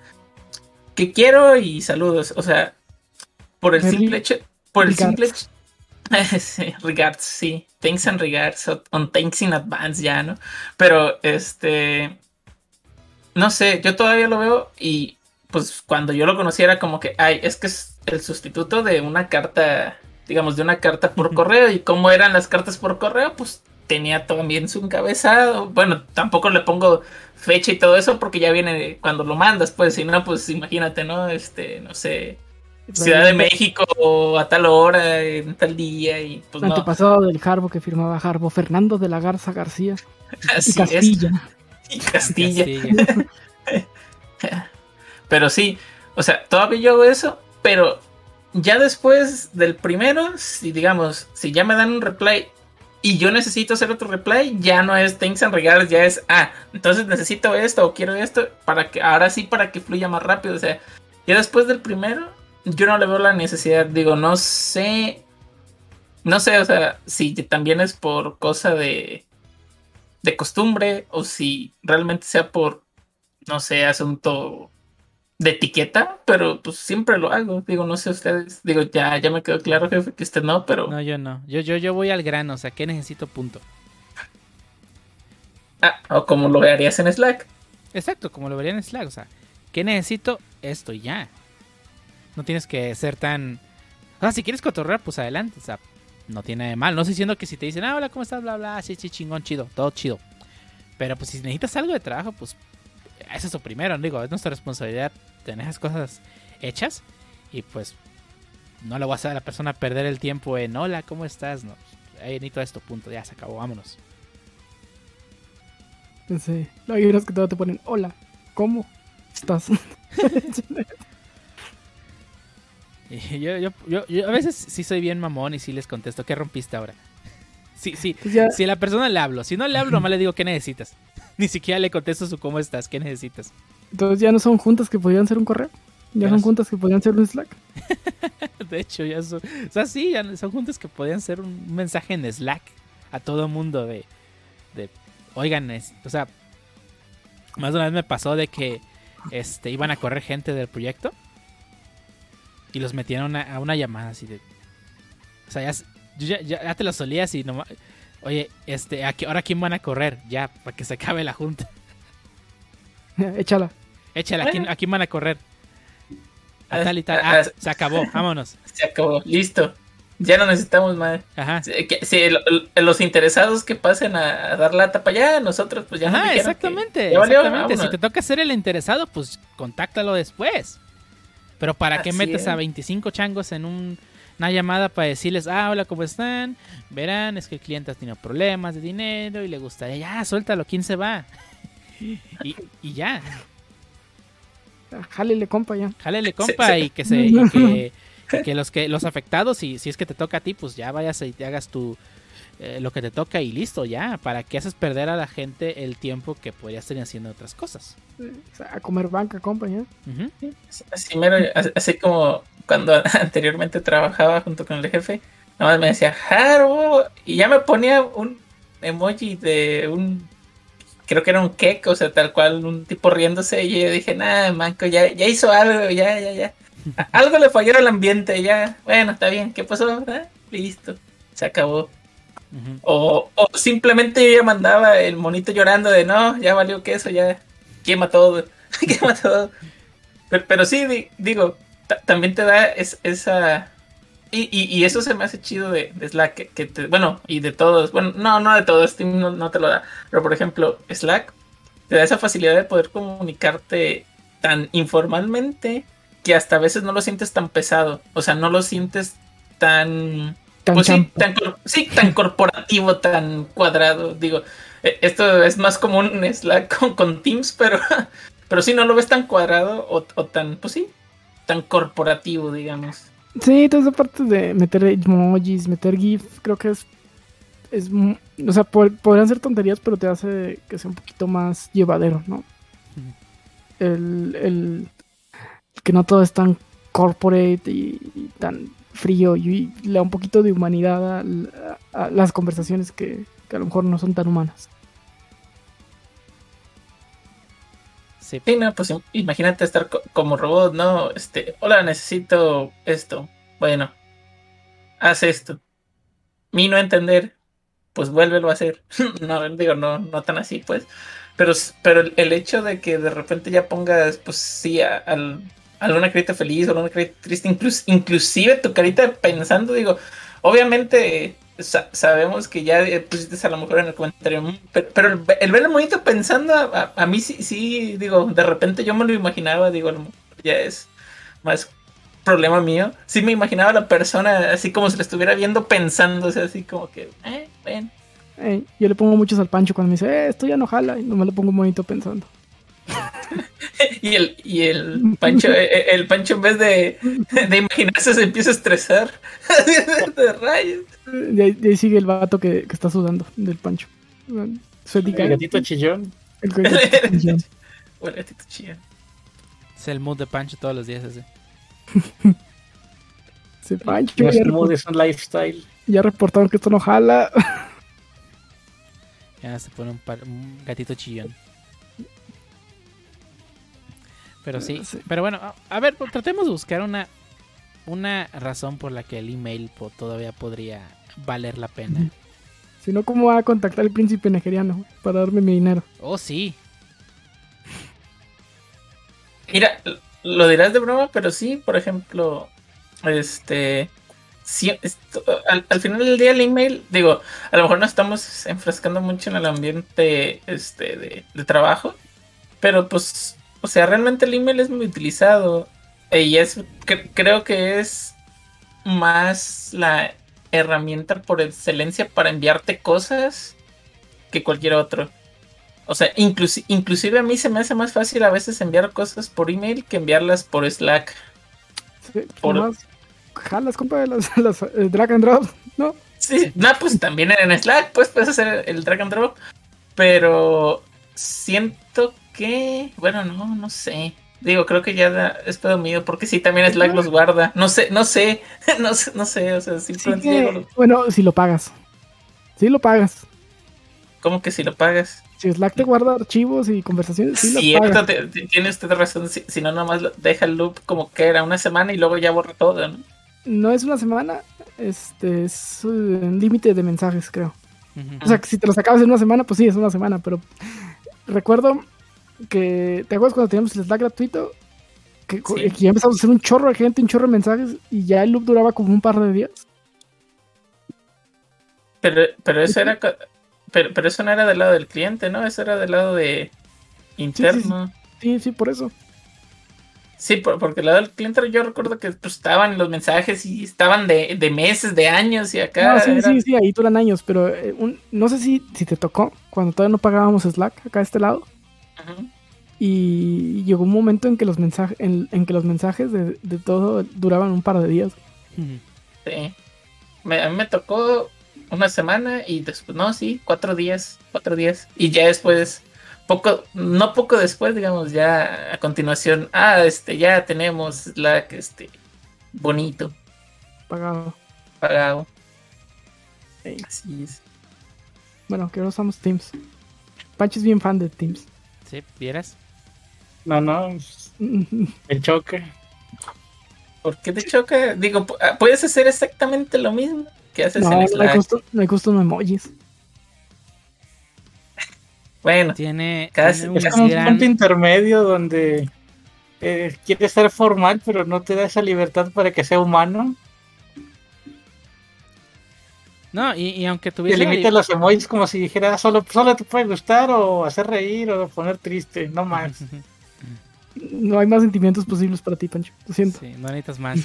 que quiero y saludos. O sea, por el Very- simple hecho, por el simple hecho, sí, regards, sí. Thanks and regards. On thanks in advance ya, ¿no? Pero este. No sé, yo todavía lo veo y pues cuando yo lo conocí era como que, ay, es que es el sustituto de una carta, digamos, de una carta por correo. Y cómo eran las cartas por correo, pues tenía también su encabezado. Bueno, tampoco le pongo fecha y todo eso porque ya viene cuando lo mandas, pues si no, pues imagínate, ¿no? Este, no sé, Ciudad de México a tal hora, en tal día y pues no. Antepasado del Jarbo que firmaba Jarbo, Fernando de la Garza García y Así es. Castilla. Y Castilla. Castilla. Pero sí, o sea, todavía yo hago eso, pero ya después del primero, si digamos, si ya me dan un reply y yo necesito hacer otro reply, ya no es thanks and regards, ya es, ah, entonces necesito esto o quiero esto, para que, ahora sí, para que fluya más rápido, o sea, ya después del primero, yo no le veo la necesidad, digo, no sé, no sé, o sea, si también es por cosa de, de costumbre o si realmente sea por, no sé, asunto de etiqueta, pero pues siempre lo hago. Digo, no sé ustedes. Digo, ya, ya me quedó claro, jefe, que usted no, pero. No, yo no. Yo, yo, yo voy al grano, o sea, ¿qué necesito? Punto. Ah, o como lo harías en Slack. Exacto, como lo vería en Slack, o sea, ¿qué necesito? Esto ya. No tienes que ser tan... O sea, si quieres cotorrear, pues adelante, o sea, no tiene de mal. No estoy diciendo que si te dicen, ah, hola, ¿cómo estás? Bla, bla, sí, sí, chingón, chido, todo chido. Pero pues si necesitas algo de trabajo, pues eso es lo primero, digo, es nuestra responsabilidad tener esas cosas hechas y pues no le vas a a la persona perder el tiempo en, hola, ¿cómo estás? No, ahí necesito esto, punto, ya se acabó, vámonos. Sí. Luego hay unos que todavía te ponen, hola, ¿cómo estás? Yo, yo, yo, yo a veces sí soy bien mamón y sí les contesto, ¿qué rompiste ahora? Sí, sí. Pues ya, Si a la persona le hablo, si no le hablo, nomás le digo, ¿qué necesitas? Ni siquiera le contesto su ¿cómo estás? ¿Qué necesitas? entonces ya no son juntas que podrían ser un correo. Ya Ya son juntas que podrían ser un Slack. De hecho, ya son. O sea, sí, ya son juntas que podían ser un mensaje en Slack a todo mundo de. de oigan, es- o sea, más de una vez me pasó de que este, iban a correr gente del proyecto y los metieron a, a una llamada así de. O sea, ya, s- yo ya, ya- ya te lo solías y nomás. Oye, este, ¿a qué, ¿ahora quién van a correr? Ya, para que se acabe la junta. Échala. Échale, ¿a quién, a quién van a correr? A Ah, tal y tal. ah, Ah, se acabó, vámonos. Se acabó. Listo. ya no necesitamos más. Ajá. Que- lo- lo- los interesados que pasen a, a dar lata para allá, nosotros pues ya nos Ajá, que exactamente. ya valió, exactamente. Si te toca ser el interesado, pues contáctalo después. Pero ¿para qué Así metes es. a 25 changos en un- una llamada para decirles, ah, hola, ¿cómo están? Verán, es que el cliente ha tenido problemas de dinero y le gustaría, ya, suéltalo, ¿quién se va? y, y ya, Jálele, compa, ya. jálele compa sí. y que se y que, y que los que los afectados, si, si es que te toca a ti, pues ya vayas y te hagas tu eh, lo que te toca y listo, ya. ¿Para qué haces perder a la gente el tiempo que podrías estar haciendo otras cosas? A comer banca, compa, ya. Ujú. Así, mero, así- así como cuando anteriormente trabajaba junto con el jefe, nada más me decía, Jaro, y ya me ponía un emoji de un, creo que era un cake, o sea, tal cual, un tipo riéndose, y yo dije, nada, manco, ya, ya hizo algo, ya, ya, ya. Algo le falló al ambiente, ya, bueno, está bien, ¿qué pasó? Ah, listo, se acabó. O, o simplemente yo ya mandaba el monito llorando de no, ya valió queso, ya quema todo, quema todo. Pero, pero sí, di- digo, ta- también te da es- esa... Y, y, eso se me hace chido de, Slack, que, que te- bueno, y de todos, bueno, no, no de todos, Steam no, no te lo da, pero por ejemplo, Slack te da esa facilidad de poder comunicarte tan informalmente que hasta a veces no lo sientes tan pesado, o sea, no lo sientes tan Tan pues sí, tan, sí, tan corporativo, tan cuadrado. Digo, eh, esto es más común en Slack con, con Teams, pero, pero sí no lo ves tan cuadrado o, o tan, pues sí, tan corporativo, digamos. Sí, toda esa parte de meter emojis, meter GIF, creo que es. es o sea, po- podrían ser tonterías, pero te hace que sea un poquito más llevadero, ¿no? El, el- que no todo es tan corporate y, y tan frío y, le da un poquito de humanidad a, las conversaciones que, que a lo mejor no son tan humanas. Sí. No, pues im- imagínate estar co- como robot, ¿no? Este, hola, necesito esto. Bueno, haz esto. Mi no entender, pues vuélvelo a hacer. no, digo, no, no tan así, pues. Pero, pero el- hecho de que de repente ya pongas, pues sí, al- alguna carita feliz alguna carita triste, inclus- inclusive tu carita pensando, digo, obviamente sa- sabemos que ya eh, pusiste a lo mejor en el comentario, "Mm", pero, pero el, el ver el monito pensando, a, a- mí sí, sí, digo, de repente yo me lo imaginaba, digo, lo ya es más problema mío. Sí me imaginaba a la persona así como si la estuviera viendo pensando, o sea, así como que, eh, bueno. Eh, yo le pongo muchos al pancho cuando me dice, eh, esto ya no jala, y nomás le pongo un bonito pensando. Y el, y el Pancho, eh, el Pancho en vez de, de imaginarse se empieza a estresar. de rayos. De ahí, sigue el vato que, que está sudando del pancho. Suética. El gatito chillón. El gatito. Bueno, gatito chido. Es el mood de Pancho todos los días ese. Ese pancho. Es Ya, un mood, es un lifestyle. ya reportaron que esto no jala. Ya se pone un, par- un gatito chillón. Pero sí, Sí. pero bueno, a, a ver, pues, tratemos de buscar una una razón por la que el email po- todavía podría valer la pena. si no, ¿cómo va a contactar al príncipe nigeriano para darme mi dinero? Oh, sí. Mira, lo dirás de broma, pero sí, por ejemplo, este. Esto- al, al final del día el email, digo, a lo mejor no estamos enfrascando mucho en el ambiente este, de, de trabajo, pero pues, o sea, realmente el email es muy utilizado eh, y es, cre- creo que es más la herramienta por excelencia para enviarte cosas que cualquier otro. O sea, inclusi- inclusive a mí se me hace más fácil a veces enviar cosas por email que enviarlas por Slack. Sí, Por- nomás jalas, compa, las, las eh, drag and drop, ¿no? Sí, no, pues también en Slack pues puedes hacer el drag and drop, pero siento que, bueno, no, no sé. Digo, creo que ya da- es pedo mío, porque sí, también Slack los guarda. No sé, no sé, no sé, no sé, o sea, Sí que- bueno, si lo pagas. Si lo pagas. ¿cómo que si lo pagas? Si Slack te guarda archivos y conversaciones, sí lo pagas. te- tiene usted razón, si, si no, nomás lo- deja el loop como que era una semana y luego ya borra todo, ¿no? No es una semana, este es un límite de mensajes, creo. O sea, que si te los acabas en una semana, pues sí, es una semana, pero recuerdo que, ¿te acuerdas cuando teníamos el Slack gratuito? Que, Sí. que ya empezamos a hacer un chorro de gente, un chorro de mensajes y ya el loop duraba como un par de días. Pero, pero eso era. Pero, pero eso no era del lado del cliente, ¿no? Eso era del lado de interno. Sí, sí, por eso. Sí, porque el lado del cliente yo recuerdo que pues, estaban los mensajes y estaban de, meses, de años y acá. No, sí, sí, sí, ahí duran años, pero eh, no sé si, si te tocó cuando todavía no pagábamos Slack acá a este lado. Y llegó un momento en que los mensajes, en, que los mensajes de, todo duraban un par de días. Sí. a mí me tocó una semana y después, no, sí, cuatro días, cuatro días. Y ya después poco, no poco después, digamos, ya a continuación, ah, este, ya tenemos Slack, este, bonito. Pagado. Pagado. Así es. Bueno, que ahora usamos Teams. Pancho es bien fan de Teams. Sí, ¿vieras? No, no. El choque. ¿Por qué te choca? Digo, ah, puedes hacer exactamente lo mismo que haces en Slack. No hay custom emojis. Bueno, tiene, casi, un, es un punto intermedio donde eh, quiere ser formal, pero no te da esa libertad para que sea humano. No, y, aunque tuviese. Te limita los emojis como si dijera solo, solo te puede gustar o hacer reír o poner triste, no más. no hay más sentimientos posibles para ti, Pancho. Lo siento. Sí, no necesitas más.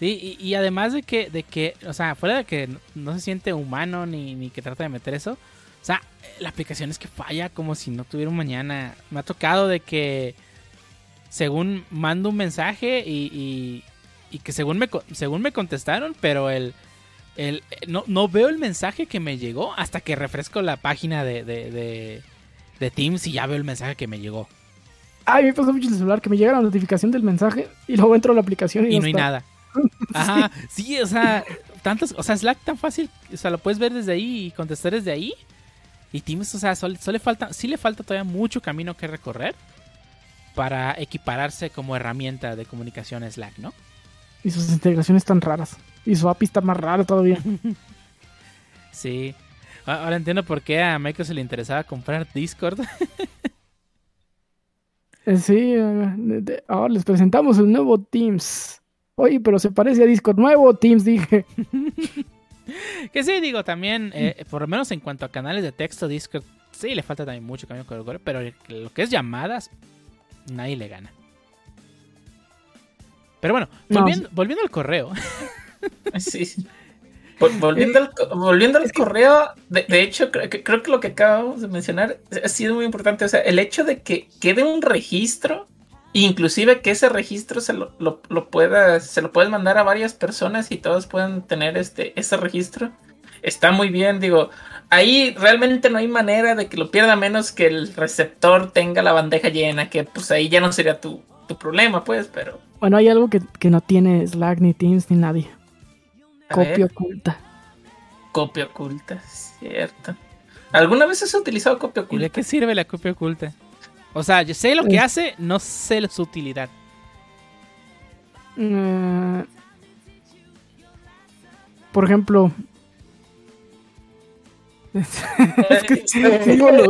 Sí, y, además de que, de que, o sea, fuera de que no, se siente humano ni, ni que trata de meter eso, o sea, la aplicación es que falla como si no tuviera un mañana. Me ha tocado de que según mando un mensaje y, y, que según me, según me contestaron, pero el, el no, no, veo el mensaje que me llegó hasta que refresco la página de, de, de, Teams y ya veo el mensaje que me llegó. Ay, me pasó mucho el celular que me llega la notificación del mensaje y luego entro a la aplicación y, no, hay nada. Ajá, sí, o sea, tantos, o sea, Slack tan fácil, o sea, lo puedes ver desde ahí y contestar desde ahí. Y Teams, o sea, solo, le falta, sí le falta todavía mucho camino que recorrer para equipararse como herramienta de comunicación Slack, ¿no? Y sus integraciones tan raras. Y su API está más rara todavía. sí. Ahora entiendo por qué a Microsoft le interesaba comprar Discord. Eh, sí, eh, ahora les presentamos el nuevo Teams. Oye, pero se parece a Discord. Nuevo Teams, dije. que sí, digo, también, eh, por lo menos en cuanto a canales de texto, Discord, sí le falta también mucho camino con pero lo que es llamadas, nadie le gana. Pero bueno, volviendo, al correo. sí. Volviendo al, volviendo al correo, de, hecho, creo que, creo que lo que acabamos de mencionar ha sido muy importante. O sea, el hecho de que quede un registro Inclusive que ese registro se lo, lo, se lo puedes mandar a varias personas y todos pueden tener este, ese registro. Está muy bien, digo, ahí realmente no hay manera de que lo pierda menos que el receptor tenga la bandeja llena, que pues ahí ya no sería tu, problema, pues, pero... Bueno, hay algo que, no tiene Slack, ni Teams, ni nadie. Copia oculta. Copia oculta, cierto. ¿Alguna vez has utilizado copia oculta? ¿Y de qué sirve la copia oculta? O sea, yo sé lo que hace, no sé su utilidad. Mm, por ejemplo. si, digo los,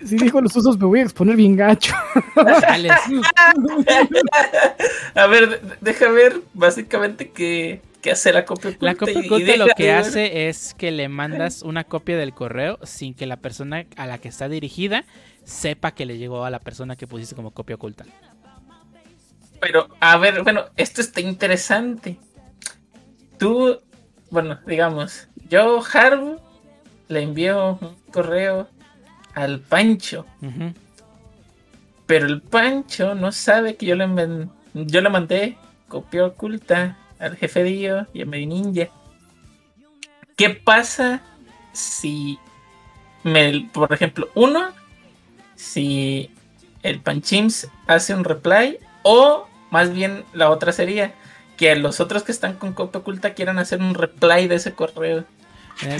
usos, me voy a exponer bien gacho. a ver, deja ver básicamente que hace la copia oculta. La copia oculta lo que hace es que le mandas una copia del correo sin que la persona a la que está dirigida sepa que le llegó a la persona que pusiste como copia oculta. Pero, a ver, bueno, esto está interesante. Tú, bueno, digamos, yo, Harv, le envío un correo al Pancho. Pero el Pancho no sabe que yo le, yo le mandé copia oculta al jefe Dio y a Medi Ninja. ¿Qué pasa si, me, por ejemplo, uno, si el Panchims hace un reply o más bien la otra sería que los otros que están con copia oculta quieran hacer un reply de ese correo.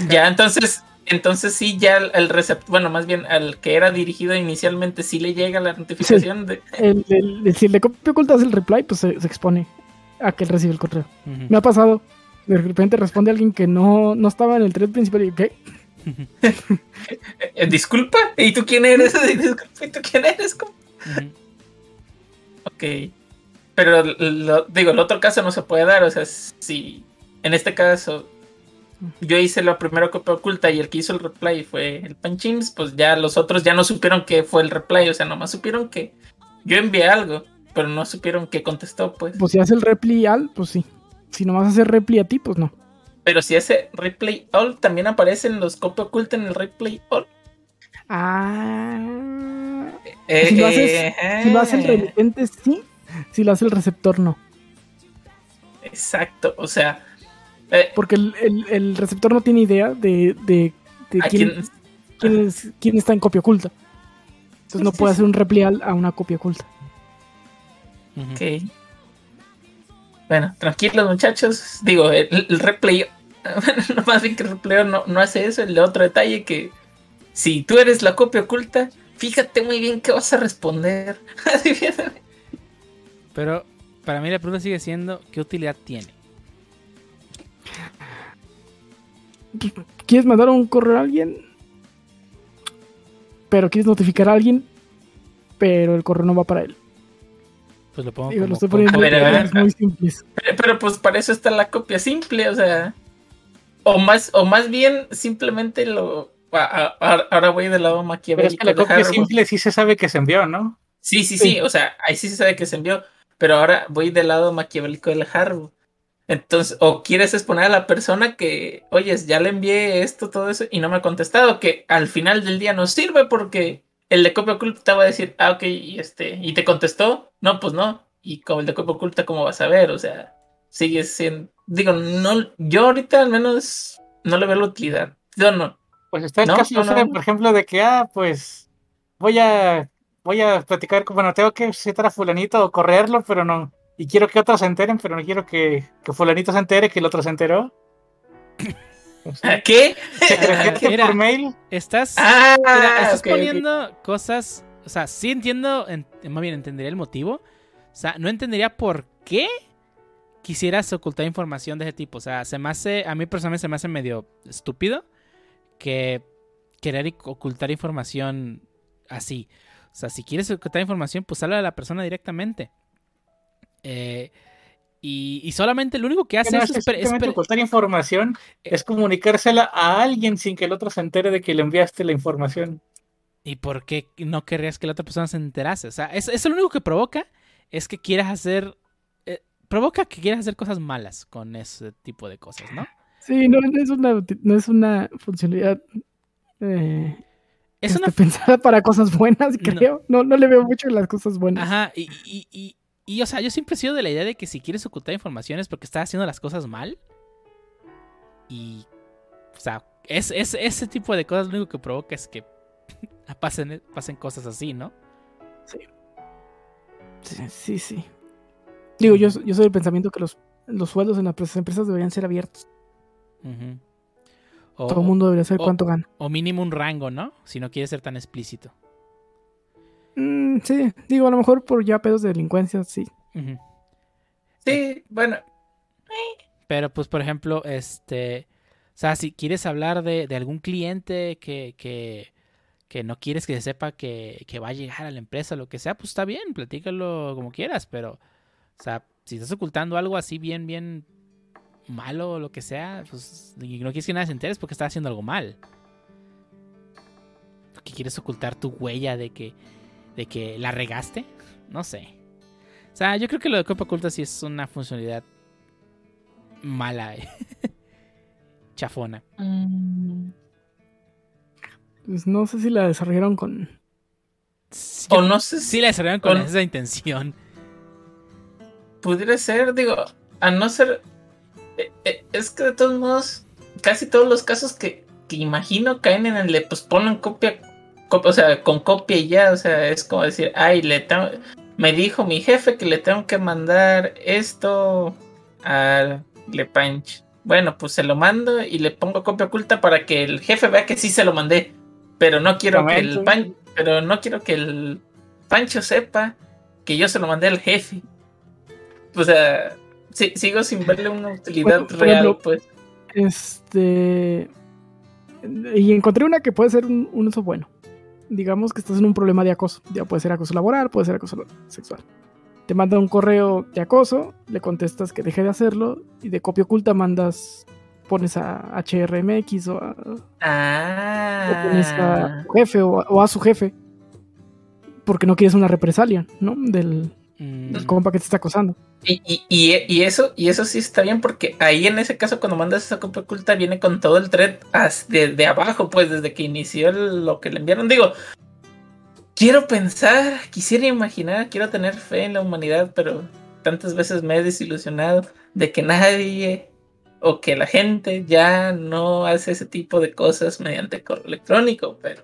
Ya, entonces, entonces sí, ya el receptor, bueno, más bien al que era dirigido inicialmente, sí le llega la notificación de... si el de copia oculta hace el reply, pues se expone a que él recibe el correo. Me ha pasado. De repente responde alguien que no, no estaba en el thread principal y ¿qué? Eh, disculpa, ¿y tú quién eres? ¿y tú quién eres? Ok. Pero digo, el otro caso no se puede dar. O sea, si en este caso yo hice la primera copia oculta y el que hizo el replay fue el Panchins, pues ya los otros ya no supieron que fue el replay, o sea, nomás supieron que yo envié algo, pero no supieron que contestó, pues. Pues si hace el replay al, pues sí. Si nomás hace replay a ti, pues no. Pero si hace replay all, también aparecen los copia oculta en el replay all. Ah. Eh, si, lo haces, eh, si lo hace el eh. remitente, sí. Si lo hace el receptor, no. Exacto, o sea. Eh, Porque el, el- el receptor no tiene idea de, de, de ¿a quién, quién- quién es- quién está en copia oculta. Entonces Sí, no sí, puede sí. hacer un replay al a una copia oculta. Ok. Bueno, tranquilos muchachos. Digo, el, el replay. Bueno, no más bien que el replay no, no hace eso. El otro detalle que si tú eres la copia oculta, fíjate muy bien qué vas a responder. Pero para mí la pregunta sigue siendo, ¿qué utilidad tiene? ¿Quieres mandar un correo a alguien? Pero quieres notificar a alguien, pero el correo no va para él. Pues lo pongo Digo, como lo estoy poniendo A ver, a ver, muy simples. Pero, pero, pues para eso está la copia simple, o sea. O más, o más bien simplemente lo. a- a- a- Ahora voy del lado Pero es maquiavélico. que la de copia Harvard. simple sí se sabe que se envió, ¿no? Sí, sí, sí, Sí. o sea, ahí sí se sabe que se envió, pero ahora voy del lado maquiavélico del Harbo. Entonces, o quieres exponer a la persona que, oyes, ya le envié esto, todo eso, y no me ha contestado, que al final del día no sirve porque el de copia oculta va a decir, ah, ok, y este, y te contestó, no, pues no, y como el de copia oculta, ¿cómo vas a ver? O sea, sigue siendo, digo, no, yo ahorita al menos no le veo la utilidad. Yo no, Pues está el No, caso, no, por ejemplo, de que, ah, pues voy a voy a platicar, bueno, tengo que citar a fulanito o correrlo, pero no. Y quiero que otros se enteren, pero no quiero que, que fulanito se entere que el otro se enteró. Pues, ¿a ¿qué? Mira. por mail. Estás, Ah, mira, estás poniendo cosas, o sea, sí entiendo, en- más bien entendería el motivo, o sea, no entendería por qué quisieras ocultar información de ese tipo, o sea, se me hace, a mí personalmente se me hace medio estúpido que querer ocultar información así. O sea, si quieres ocultar información, pues habla a la persona directamente. Eh, y, y solamente lo único que hace No, es, es esper- ocultar información Eh. es comunicársela a alguien sin que el otro se entere de que le enviaste la información. ¿Y por qué no querrías que la otra persona se enterase? O sea, eso, eso lo único que provoca es que quieras hacer. eh, provoca que quieras hacer cosas malas con ese tipo de cosas, ¿no? Sí, no, no es una, no es una funcionalidad eh, Es este, una. pensada para cosas buenas, No. creo. No, no le veo mucho en las cosas buenas. Ajá, y, y, y, y, o sea, yo siempre he sido de la idea de que si quieres ocultar información es porque estás haciendo las cosas mal. Y. O sea, es, es- ese tipo de cosas lo único que provoca es que pasen, pasen cosas así, ¿no? Sí, sí, sí. Digo, yo, yo soy del pensamiento que los, los sueldos en las empresas deberían ser abiertos. O- Todo el mundo debería saber cuánto gana. o mínimo un rango, ¿no? Si no quieres ser tan explícito. Mm, sí, digo, a lo mejor por ya pedos de delincuencia, sí. Sí, bueno, Pero pues, por ejemplo, este... O sea, si quieres hablar de, de algún cliente que, que, que no quieres que se sepa que, que va a llegar a la empresa o lo que sea, pues está bien, platícalo como quieras, pero... O sea, si estás ocultando algo así bien, bien malo o lo que sea, pues y no quieres que nadie se entere es porque estás haciendo algo mal. Porque quieres ocultar tu huella de que, de que la regaste. No sé. O sea, yo creo que lo de copa oculta sí es una funcionalidad mala. eh. Chafona. Pues no sé si la desarrollaron con. Sí, o no sé si sí la desarrollaron con con- esa intención. pudiera ser, digo, a no ser. eh, eh, es que de todos modos, casi todos los casos que, que imagino caen en el de, pues ponen copia, cop- o sea, con copia y ya, o sea, es como decir, ay, le tengo- me dijo mi jefe que le tengo que mandar esto a Lepanch. Bueno, pues se lo mando y le pongo copia oculta para que el jefe vea que sí se lo mandé. Pero no quiero que el pan, pero no quiero que el Pancho sepa que yo se lo mandé al jefe. O sea, sigo sin verle una utilidad Bueno, real, ejemplo, pues. Este. Y encontré una que puede ser un, un uso bueno. Digamos que estás en un problema de acoso. Ya puede ser acoso laboral, puede ser acoso sexual. Te manda un correo de acoso, le contestas que deje de hacerlo y de copia oculta mandas pones a HRMX o a, Ah. o pones a tu jefe o, a- o a su jefe. Porque no quieres una represalia, ¿no? Del, Mm, del compa que te está acosando. Y, y, y, y eso, y eso sí está bien, porque ahí en ese caso, cuando mandas esa copia oculta, viene con todo el thread as- de, de abajo, pues desde que inició el- lo que le enviaron. Digo, quiero pensar, quisiera imaginar, quiero tener fe en la humanidad, pero tantas veces me he desilusionado de que nadie o que la gente ya no hace ese tipo de cosas mediante correo electrónico, pero,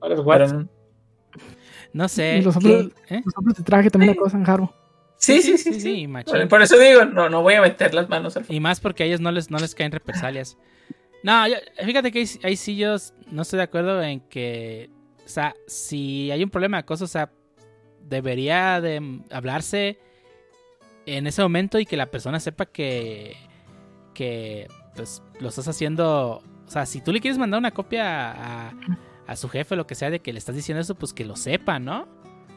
Ahora es WhatsApp. pero- no sé. Y los hombres- ¿Eh? Los hombres de traje también acosan, Jaro. sí, sí, sí, sí. sí, machín. Por, por eso digo, no, no voy a meter las manos al fuego. Y más porque a ellos no les, no les caen represalias. No, yo- fíjate que ahí, ahí sí yo no estoy de acuerdo en que, o sea, si hay un problema de acoso, o sea, debería de hablarse en ese momento y que la persona sepa que, que, pues, lo estás haciendo, o sea, si tú le quieres mandar una copia a, a su jefe, lo que sea, de que le estás diciendo eso, pues que lo sepa, ¿no?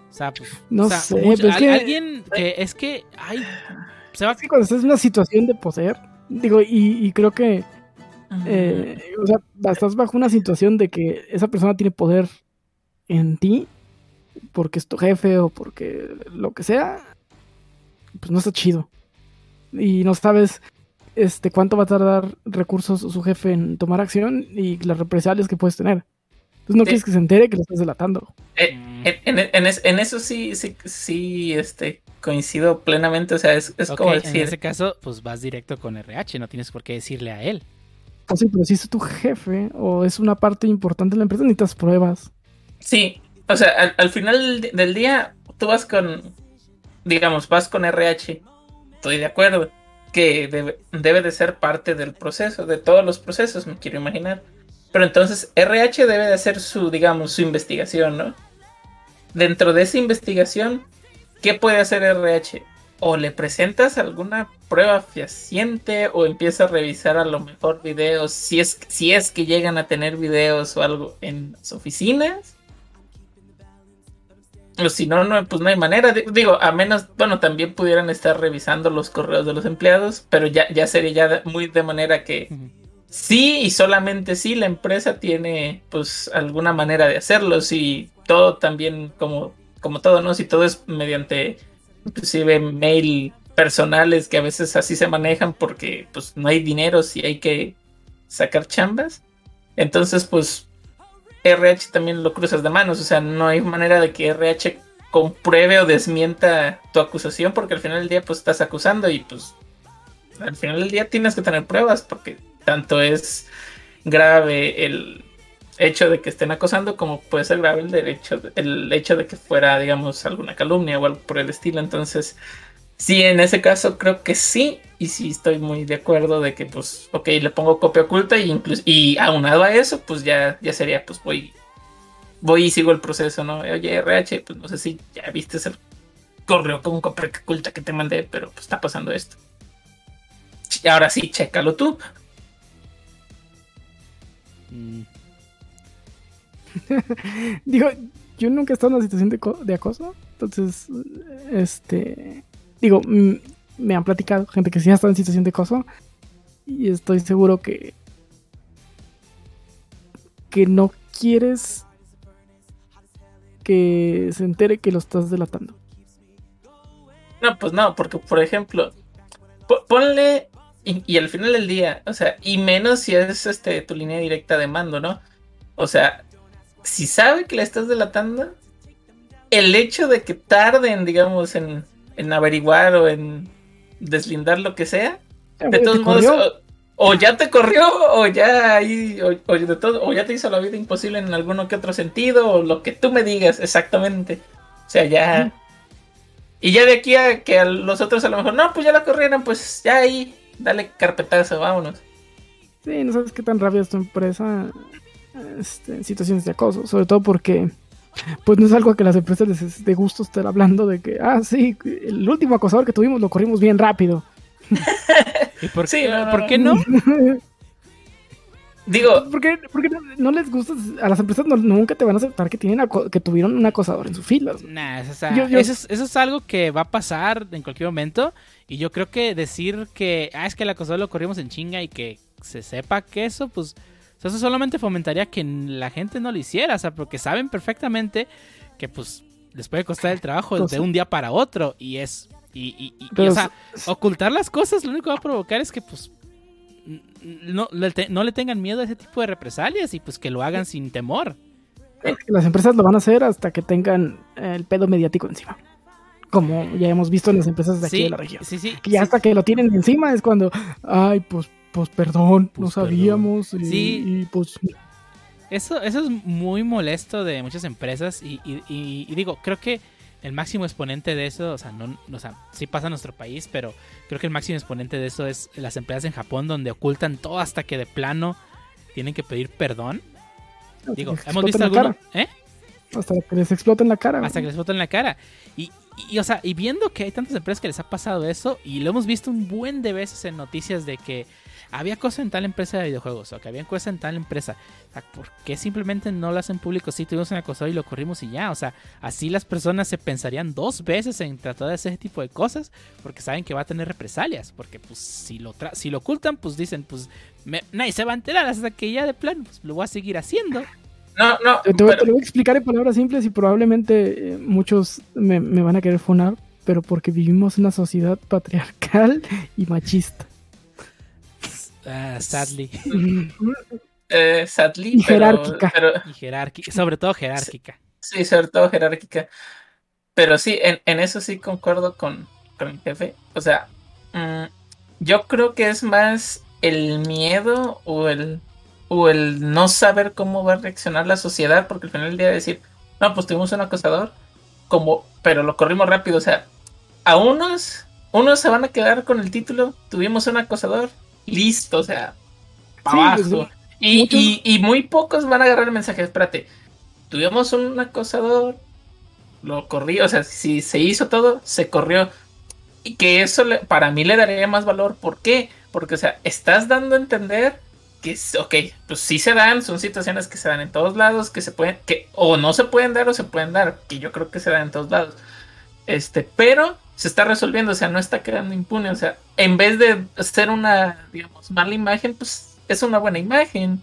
O sea, pues, No o sea, sé, mucho- pero es al- que- alguien que es que, ay, se va Es que cuando estás en una situación de poder, digo, y, y creo que, eh, o sea, estás bajo una situación de que esa persona tiene poder en ti, porque es tu jefe o porque lo que sea, pues no está chido. Y no sabes este cuánto va a tardar recursos su jefe en tomar acción y las represalias que puedes tener. Entonces no Sí. quieres que se entere que lo estás delatando. Eh, Mm. en, en- en es- en eso sí, sí, sí, este, coincido plenamente. O sea, es, como en decir, ese caso, pues vas directo con RH, no tienes por qué decirle a él. Pues sí, pero si es tu jefe o es una parte importante de la empresa, necesitas pruebas. sí, o sea, al, al final del, del día, tú vas con, digamos, vas con RH. Estoy de acuerdo que debe, debe de ser parte del proceso, de todos los procesos, me quiero imaginar. Pero entonces RH debe de hacer su, digamos, su investigación, ¿no? Dentro de esa investigación, ¿qué puede hacer RH? O le presentas alguna prueba fehaciente o empieza a revisar a lo mejor videos, si es, si es que llegan a tener videos o algo en las oficinas. O si no, no, pues no hay manera. Di- Digo, a menos, bueno, también pudieran estar revisando los correos de los empleados, pero ya, ya sería ya muy de manera que sí y solamente sí la empresa tiene pues alguna manera de hacerlo. Si todo también como, como todo, ¿no? Si todo es mediante inclusive mail personales que a veces así se manejan porque pues no hay dinero si hay que sacar chambas. Entonces pues RH también lo cruzas de manos, o sea, no hay manera de que RH compruebe o desmienta tu acusación porque al final del día pues estás acusando y pues al final del día tienes que tener pruebas porque tanto es grave el hecho de que estén acosando como puede ser grave el derecho el hecho de que fuera digamos alguna calumnia o algo por el estilo. Entonces sí en ese caso creo que sí y sí estoy muy de acuerdo de que pues ok le pongo copia oculta y incluso y aunado a eso pues ya ya sería pues voy voy y sigo el proceso no oye RH pues no sé si ya viste el correo con copia oculta que te mandé pero pues está pasando esto. Ahora sí chécalo tú Mm, Digo, yo nunca he estado en una situación de, co- de acoso. Entonces, este. Digo, mm, me han platicado gente que sí ha estado en situación de acoso. Y estoy seguro que. Que no quieres. Que se entere que lo estás delatando. No, pues no, porque por ejemplo, po- ponle y, y al final del día, o sea, y menos si es este tu línea directa de mando, ¿no? O sea, si sabe que le estás delatando, el hecho de que tarden, digamos, en, en averiguar o en deslindar lo que sea, Ah, de todos modos, o, o ya te corrió, o ya ahí, o, o de todo, o ya te hizo la vida imposible en alguno que otro sentido, o lo que tú me digas exactamente. O sea, ya. Y ya de aquí a que a los otros a lo mejor, no, pues ya la corrieron, pues ya ahí, dale carpetazo, vámonos. Sí, no sabes qué tan rápido es tu empresa este, en situaciones de acoso. Sobre todo porque, pues no es algo que las empresas les es de gusto estar hablando de que, ah, sí, el último acosador que tuvimos lo corrimos bien rápido. ¿Y por, Sí, qué, no, no, ¿por qué no? Digo, porque porque no, no les gusta, a las empresas no- nunca te van a aceptar que, tienen que tuvieron un acosador en sus filas. Nah, eso, o sea, Yo- yo- Eso, es, eso es algo que va a pasar en cualquier momento. Y yo creo que decir que, ah, es que el acosador lo corrimos en chinga y que se sepa que eso, pues, eso solamente fomentaría que la gente no lo hiciera, o sea, porque saben perfectamente que, pues, les puede costar el trabajo de un día para otro y es, y, o sea, ocultar las cosas lo único que va a provocar es que, pues, no, no le tengan miedo a ese tipo de represalias y pues que lo hagan sin temor. Las empresas lo van a hacer hasta que tengan el pedo mediático encima como ya hemos visto en las empresas de aquí de la región. Sí, sí, y hasta que lo tienen encima es cuando, ay, pues, pues perdón, no pues, sabíamos. Y, sí. pues. Eso, eso es muy molesto de muchas empresas y, digo, creo que el máximo exponente de eso, o sea, no, o sea, sí pasa en nuestro país, pero creo que el máximo exponente de eso es las empresas en Japón donde ocultan todo hasta que de plano tienen que pedir perdón. Digo, hemos visto algunos, ¿eh? Hasta que les explota en la cara. Hasta que les explota en la cara. Y, y, o sea, y viendo que hay tantas empresas que les ha pasado eso, y lo hemos visto un buen de veces en noticias de que había cosas en tal empresa de videojuegos, o que había cosas en tal empresa. O sea, ¿por qué simplemente no lo hacen público? Sí, tuvimos una cosa y lo corrimos y ya. O sea, así las personas se pensarían dos veces en tratar de hacer ese tipo de cosas, porque saben que va a tener represalias. Porque, pues, si lo, si lo ocultan, pues dicen, pues, nadie se va a enterar hasta que ya de plano, pues, lo voy a seguir haciendo. No, no. Te, voy a explicar en palabras simples y probablemente eh, muchos me, van a querer fonar, pero porque vivimos en una sociedad patriarcal y machista. Ah, sadly. Eh, sadly. Y jerárquica. Y jerárquica, sobre todo jerárquica. Sí, sobre todo jerárquica. Pero sí, en, eso sí concuerdo con, con el jefe. O sea, mm, yo creo que es más el miedo o el o el no saber cómo va a reaccionar la sociedad, porque al final del día decir, no, pues tuvimos un acosador, como, pero lo corrimos rápido, o sea, a unos, unos se van a quedar con el título, tuvimos un acosador, listo, o sea, para pues, abajo. y, y, muy pocos van a agarrar el mensaje, espérate, tuvimos un acosador, lo corrí, o sea, si se hizo todo, se corrió. Y que eso para mí le daría más valor. ¿Por qué? Porque, o sea, estás dando a entender que, ok, pues sí se dan, son situaciones que se dan en todos lados, que se pueden, que o no se pueden dar o se pueden dar, que yo creo que se dan en todos lados. Este, pero se está resolviendo, o sea, no está quedando impune, o sea, en vez de ser una, digamos, mala imagen, pues es una buena imagen.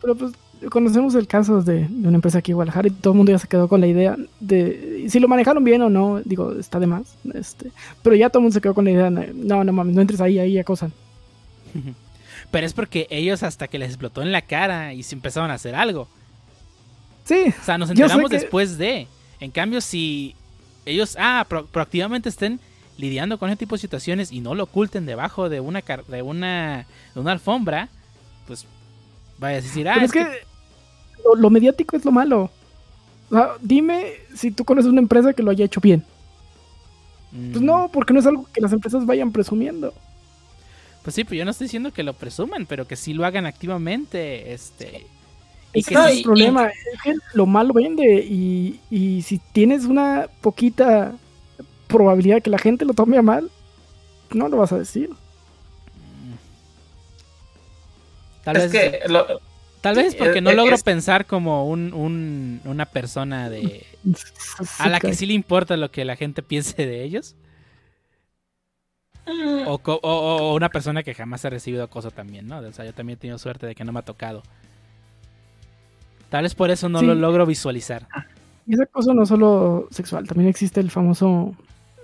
Pero pues conocemos el caso de, una empresa aquí en Guadalajara y todo el mundo ya se quedó con la idea de si lo manejaron bien o no, digo, está de más, este, pero ya todo el mundo se quedó con la idea, no, no mames, no entres ahí, ahí acosan. Pero es porque ellos hasta que les explotó en la cara y se empezaron a hacer algo. Sí. O sea, nos enteramos después de. En cambio, si ellos, ah, proactivamente estén lidiando con ese tipo de situaciones y no lo oculten debajo de una de una, de una alfombra, pues vaya a decir, ah, es, que, Lo, mediático es lo malo. O sea, dime si tú conoces una empresa que lo haya hecho bien. Pues mm. no, porque no es algo que las empresas vayan presumiendo. Pues sí, pero yo no estoy diciendo que lo presuman, pero que sí lo hagan activamente, este... Y que es el problema, es que lo malo vende y, y si tienes una poquita probabilidad que la gente lo tome a mal, no lo vas a decir. Tal vez, que tal vez porque no logro pensar como un, un, una persona de a la que sí le importa lo que la gente piense de ellos. Mm. O, una persona que jamás ha recibido acoso también, ¿no? O sea, yo también he tenido suerte de que no me ha tocado. Tal vez por eso no lo logro visualizar. Y ese acoso no solo sexual, también existe el famoso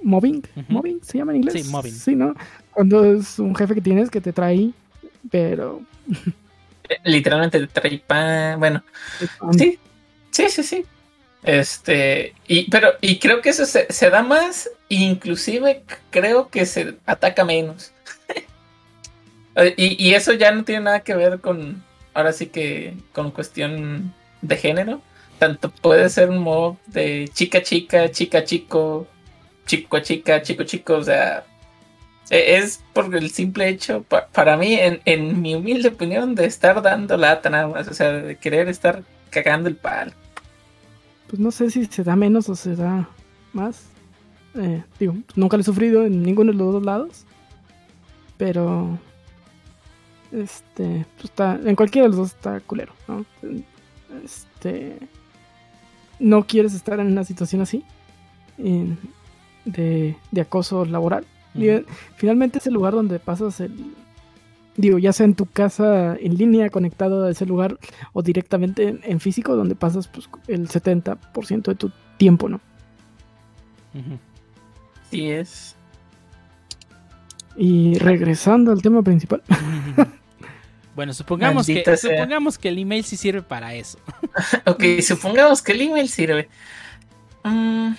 mobbing. ¿Mobbing se llama en inglés? Sí, mobbing. Sí, ¿no? Cuando es un jefe que tienes que te trae, pero... Eh, literalmente te trae pan, bueno. Sí, sí, sí, sí. Este, y, pero, y creo que eso se, da más, inclusive creo que se ataca menos. y, y, eso ya no tiene nada que ver con, ahora sí que, con cuestión de género. Tanto puede ser un modo de chica chica, chica chico, chico chica, chico chico, o sea, e, es por el simple hecho, para mí, en, en mi humilde opinión, de estar dando lata nada más, o sea, de querer estar cagando el palo pues no sé si se da menos o se da más. Eh, digo, nunca lo he sufrido en ninguno de los dos lados. Pero. Este. Pues está, en cualquiera de los dos está culero, ¿no? Este. No quieres estar en una situación así. de, de acoso laboral. finalmente es el lugar donde pasas el Digo, ya sea en tu casa en línea, conectado a ese lugar, o directamente en, en físico, donde pasas pues, el 70% de tu tiempo, ¿no? Sí es. Y regresando al tema principal, Bueno, supongamos que, sea. supongamos que el email sí sirve para eso. Ok, supongamos que el email sirve. Mm,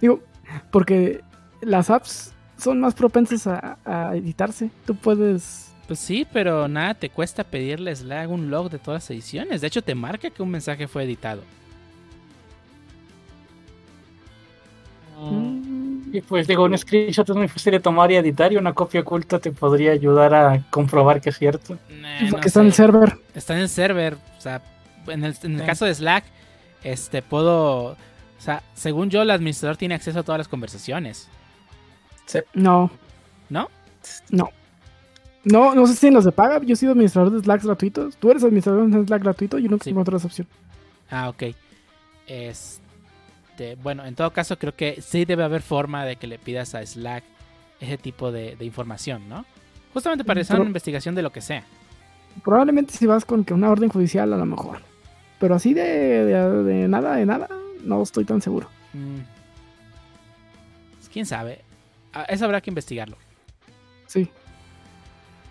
digo, porque las apps son más propensas a, a editarse. Tú puedes. Pues sí, pero nada te cuesta pedirle Slack un log de todas las ediciones. De hecho, te marca que un mensaje fue editado. mm, Y pues digo, un screenshot es muy fácil de tomar y editar y una copia oculta te podría ayudar a comprobar que es cierto. Nah, no porque está en el server. Está en el server. O sea, en el, en el Sí. caso de Slack, este puedo. O sea, según yo, el administrador tiene acceso a todas las conversaciones. No, ¿No? no. No, no sé si en los de paga. Yo he sido administrador de Slack gratuitos. Tú eres administrador de Slack gratuito. Yo nunca Sí. encontré esa opción. Ah, ok. Este, bueno, en todo caso, creo que sí debe haber forma de que le pidas a Slack ese tipo de, de información, ¿no? Justamente para hacer una investigación de lo que sea. Probablemente si vas con que una orden judicial, a lo mejor. Pero así de, de, de nada, de nada, no estoy tan seguro. Mm. Pues, ¿Quién sabe? Ah, eso habrá que investigarlo. Sí.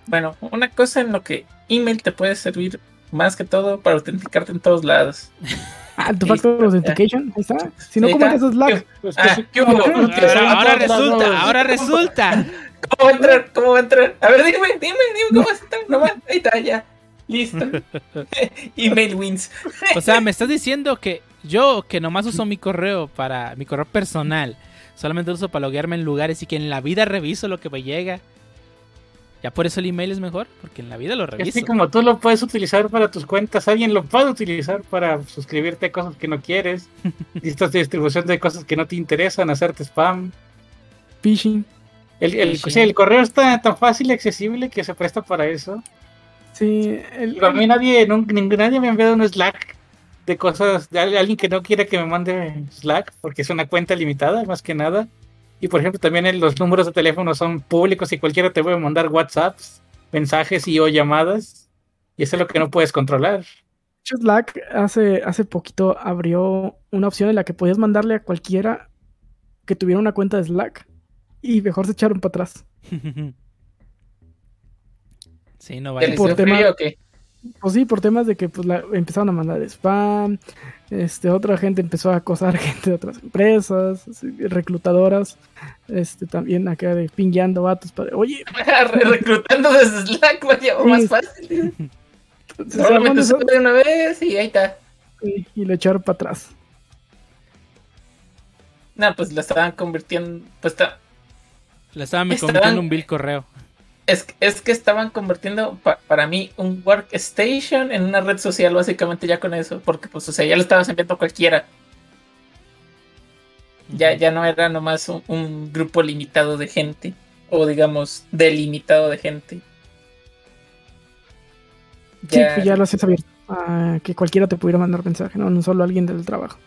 Bueno, una cosa en lo que email te puede servir más que todo para autenticarte en todos lados. Ah, tu factor authentication. Ahí está. Si no. Pues, Ah, como- Que son Ahora, resulta, ahora resulta. ¿Cómo va a entrar? ¿Cómo va a entrar? A ver, dime, dime, dime cómo vas a entrar. Nomás, ahí está, ya. Listo. email wins. O sea, me estás diciendo que yo, que nomás uso mi correo para mi correo personal, solamente lo uso para loguearme en lugares y que en la vida reviso lo que me llega. Ya por eso el email es mejor, porque en la vida lo reviso. que como tú lo puedes utilizar para tus cuentas, alguien lo puede utilizar para suscribirte a cosas que no quieres, listas de distribución de cosas que no te interesan, hacerte spam. Phishing. El, el, Sí, correo está tan fácil y accesible que se presta para eso. Sí. El, a mí nadie, ningún- nadie me ha enviado un Slack de cosas, de al- alguien que no quiere que me mande Slack, porque es una cuenta limitada, más que nada. Y por ejemplo, también el- los números de teléfono son públicos y cualquiera te puede mandar WhatsApps, mensajes y o llamadas. Y eso es lo que no puedes controlar. de hecho, Slack hace, hace poquito abrió una opción en la que podías mandarle a cualquiera que tuviera una cuenta de Slack. Y mejor se echaron para atrás. sí, no ¿Te vale. les Por dio tema- frío o qué? Pues sí, por temas de que pues, la- empezaron a mandar spam. Este, otra gente empezó a acosar gente de otras empresas, reclutadoras. Este, también acá de pingueando vatos para. Oye, Re- Reclutando desde Slack, vaya, o más Sí. fácil. se me eso- de una vez y ahí está. y, y lo echaron para atrás. No, pues la estaban convirtiendo. Pues está. Me Estaban- convirtiendo en un bill correo. Es, es que estaban convirtiendo pa- para mí un workstation en una red social básicamente ya con eso, porque pues o sea, ya lo estabas enviando a cualquiera, ya, ya no era nomás un, un grupo limitado de gente, o digamos delimitado de gente. Sí, pues ya lo hacías abierto. a que cualquiera te pudiera mandar mensaje, no, no solo alguien del trabajo.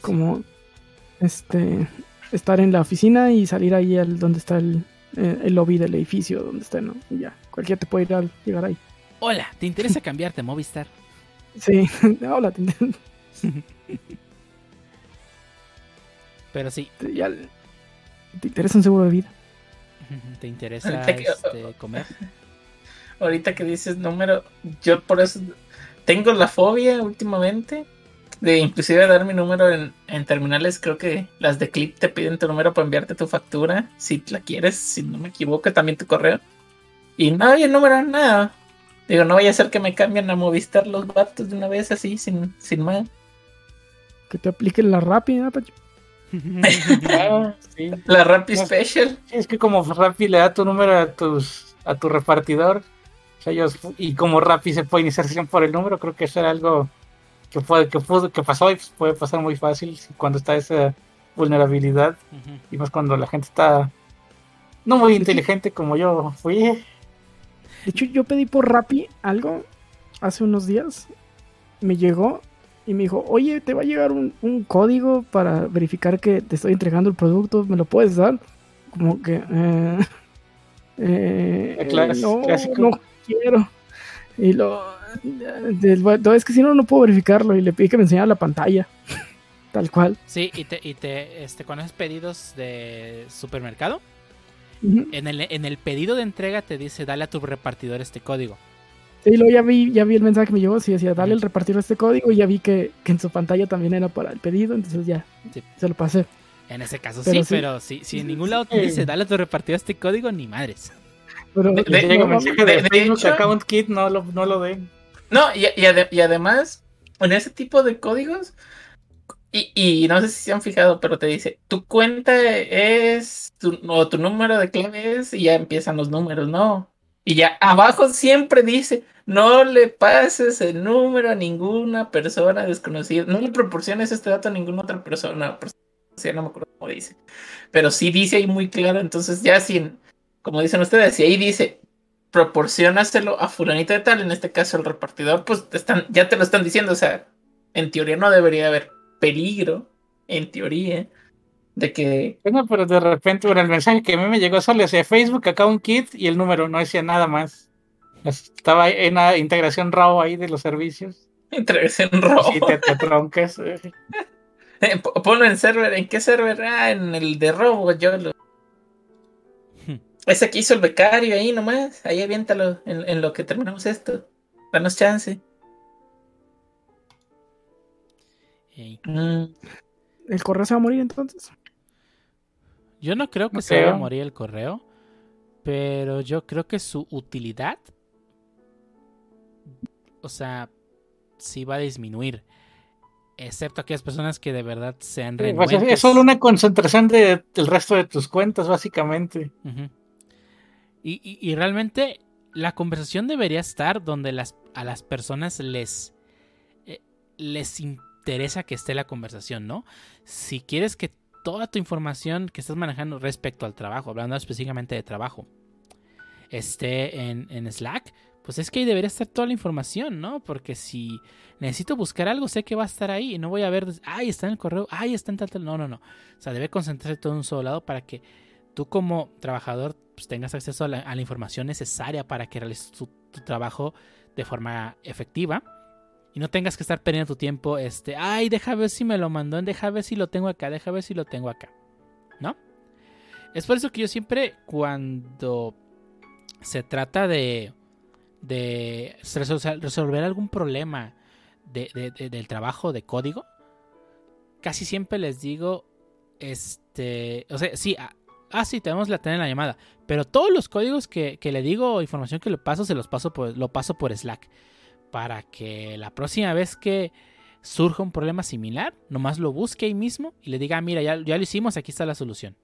Como este estar en la oficina y salir ahí al donde está el, eh, el lobby del edificio donde está, ¿no? Y ya, cualquiera te puede ir al llegar ahí. Hola, ¿te interesa cambiarte a Movistar? Sí, hola, te, Pero sí, te- ya- te interesa un seguro de vida. ¿te interesa que- este, comer? Ahorita que dices número, yo por eso tengo la fobia últimamente de inclusive dar mi número en, en terminales. Creo que las de Clip te piden tu número para enviarte tu factura, si la quieres, si no me equivoco, también tu correo. Y no hay el número, nada. Digo, no vaya a ser que me cambien a Movistar los vatos de una vez así, sin, sin más. Que te apliquen la rápida, Pacho. Ah, sí. La Rappi No. Special. Es que como Rappi le da tu número a tus a tu repartidor, o sea, ellos, y como Rappi se puede iniciar sesión por el número, creo que eso era algo que puede, que pudo, que pasó y pues, puede pasar muy fácil cuando está esa vulnerabilidad y más cuando la gente está no muy inteligente como yo fui. De hecho, yo pedí por Rappi algo hace unos días. Me llegó y me dijo, oye, te va a llegar un, un código para verificar que te estoy entregando el producto. ¿Me lo puedes dar? Como que... eh, Eh, Clas- no, clásico. no quiero. Y lo. No, es que si no, no puedo verificarlo. Y le pedí que me enseñara la pantalla. Tal cual. Sí, y te, y te este, cuando haces pedidos de supermercado, en el, en el pedido de entrega te dice dale a tu repartidor este código. Sí, luego ya vi, ya vi el mensaje que me llegó. Sí, decía, dale el repartidor este código. Y ya vi que, que en su pantalla también era para el pedido. Entonces ya Sí. se lo pasé. En ese caso Pero sí, sí. pero si, si en ningún lado te dice dale a tu repartidor este código, ni madres. Pero De- de- de, Account Kit, no lo, no lo den. No, y, y ade- y además, en ese tipo de códigos, y, y no sé si se han fijado, pero te dice, tu cuenta es, tu, o tu número de clave es, y ya empiezan los números, ¿no? Y ya abajo siempre dice, no le pases el número a ninguna persona desconocida, no le proporciones este dato a ninguna otra persona, persona no me acuerdo cómo dice, pero sí dice ahí muy claro, entonces ya sin, como dicen ustedes, si ahí dice, proporcionaselo a fulanito de tal, en este caso el repartidor, pues te están, ya te lo están diciendo, o sea, en teoría no debería haber peligro, en teoría, de que Bueno, pero de repente, bueno, el mensaje que a mí me llegó solo decía Facebook Account Kit y el número no decía nada más. Estaba en una integración RAW ahí de los servicios. en rojo. Y te, te troncas. eh. Eh, po- Ponlo en server, ¿en qué server? Ah, en el de robo, yo lo... Ese que hizo el becario ahí nomás, ahí aviéntalo en, en lo que terminamos esto. Danos chance. Mm, ¿El correo se va a morir entonces? Yo no creo que No se vaya a creo. morir el correo, pero yo creo que su utilidad, o sea, sí va a disminuir. Excepto aquellas personas que de verdad sean Pues es- renuentes. es solo una concentración de- del resto de tus cuentas, básicamente. Ujú. Y, realmente la conversación debería estar donde a las personas les, eh, les interesa que esté la conversación, ¿no? Si quieres que toda tu información que estás manejando respecto al trabajo, hablando específicamente de trabajo, esté en, en Slack, pues es que ahí debería estar toda la información, ¿no? Porque si necesito buscar algo, sé que va a estar ahí y no voy a ver, ay, está en el correo, ay, está en tal, tal. No, no, no. O sea, debe concentrarse todo en un solo lado para que tú como trabajador pues, tengas acceso a la, información necesaria para que realices tu, trabajo de forma efectiva y no tengas que estar perdiendo tu tiempo, este, ay, deja ver si me lo mandó, deja ver si lo tengo acá, deja ver si lo tengo acá, ¿no? Es por eso que yo siempre cuando se trata de, de resol- resolver algún problema de- del trabajo de código, casi siempre les digo, este, o sea, sí, ah, sí, tenemos la tener en la llamada, pero todos los códigos que, que le digo, información que le paso, se los paso por, lo paso por Slack, para que la próxima vez que surja un problema similar, nomás lo busque ahí mismo y le diga, "Ah, mira, ya, ya lo hicimos, aquí está la solución.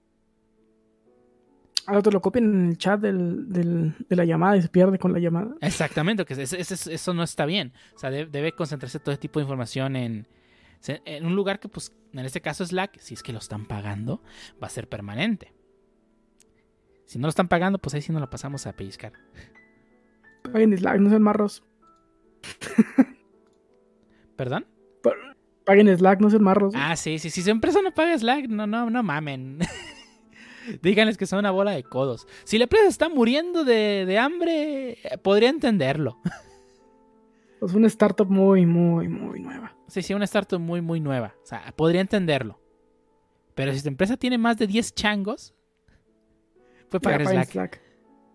Ahora te lo copian en el chat del, del- de la llamada y se pierde con la llamada. Exactamente, que es- es- es- eso no está bien. O sea, de- debe concentrarse todo este tipo de información en, en un lugar que, pues, en este caso Slack, si es que lo están pagando, va a ser permanente. Si no lo están pagando, pues ahí sí nos lo pasamos a pellizcar. Paguen Slack, no sean marros. ¿Perdón? Paguen Slack, no sean marros. Ah, sí, sí. Si su empresa no paga Slack, no, no, no mamen. Díganles que son una bola de codos. Si la empresa está muriendo de, de hambre, podría entenderlo. Es una startup muy, muy, muy nueva. Sí, sí, una startup muy, muy nueva. O sea, podría entenderlo. Pero si tu empresa tiene más de 10 changos, Ya, pagar Slack Slack.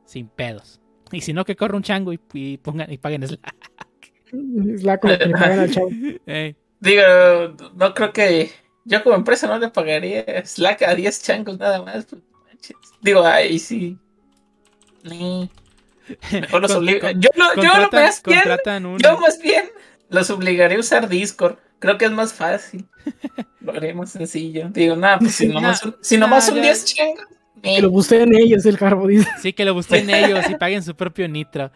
sin pedos. Y si no, que corra un chango y, y pongan, y paguen Slack. Slack con lo que le pagan al chavo. Ey. Digo, no creo que yo como empresa no le pagaría Slack a 10 changos nada más. pues. Digo, ahí sí. Ni. Mejor los Con- obliga- Yo, lo, yo lo más bien, yo más bien los obligaré a usar Discord. Creo que es más fácil. Lo haré más sencillo. Digo, nada, pues si nomás, nah, un- si nomás nah, un ya. 10 changos. Eh, Que lo busquen ellos, el carbo dice. Sí, que lo busquen ellos y paguen su propio nitro.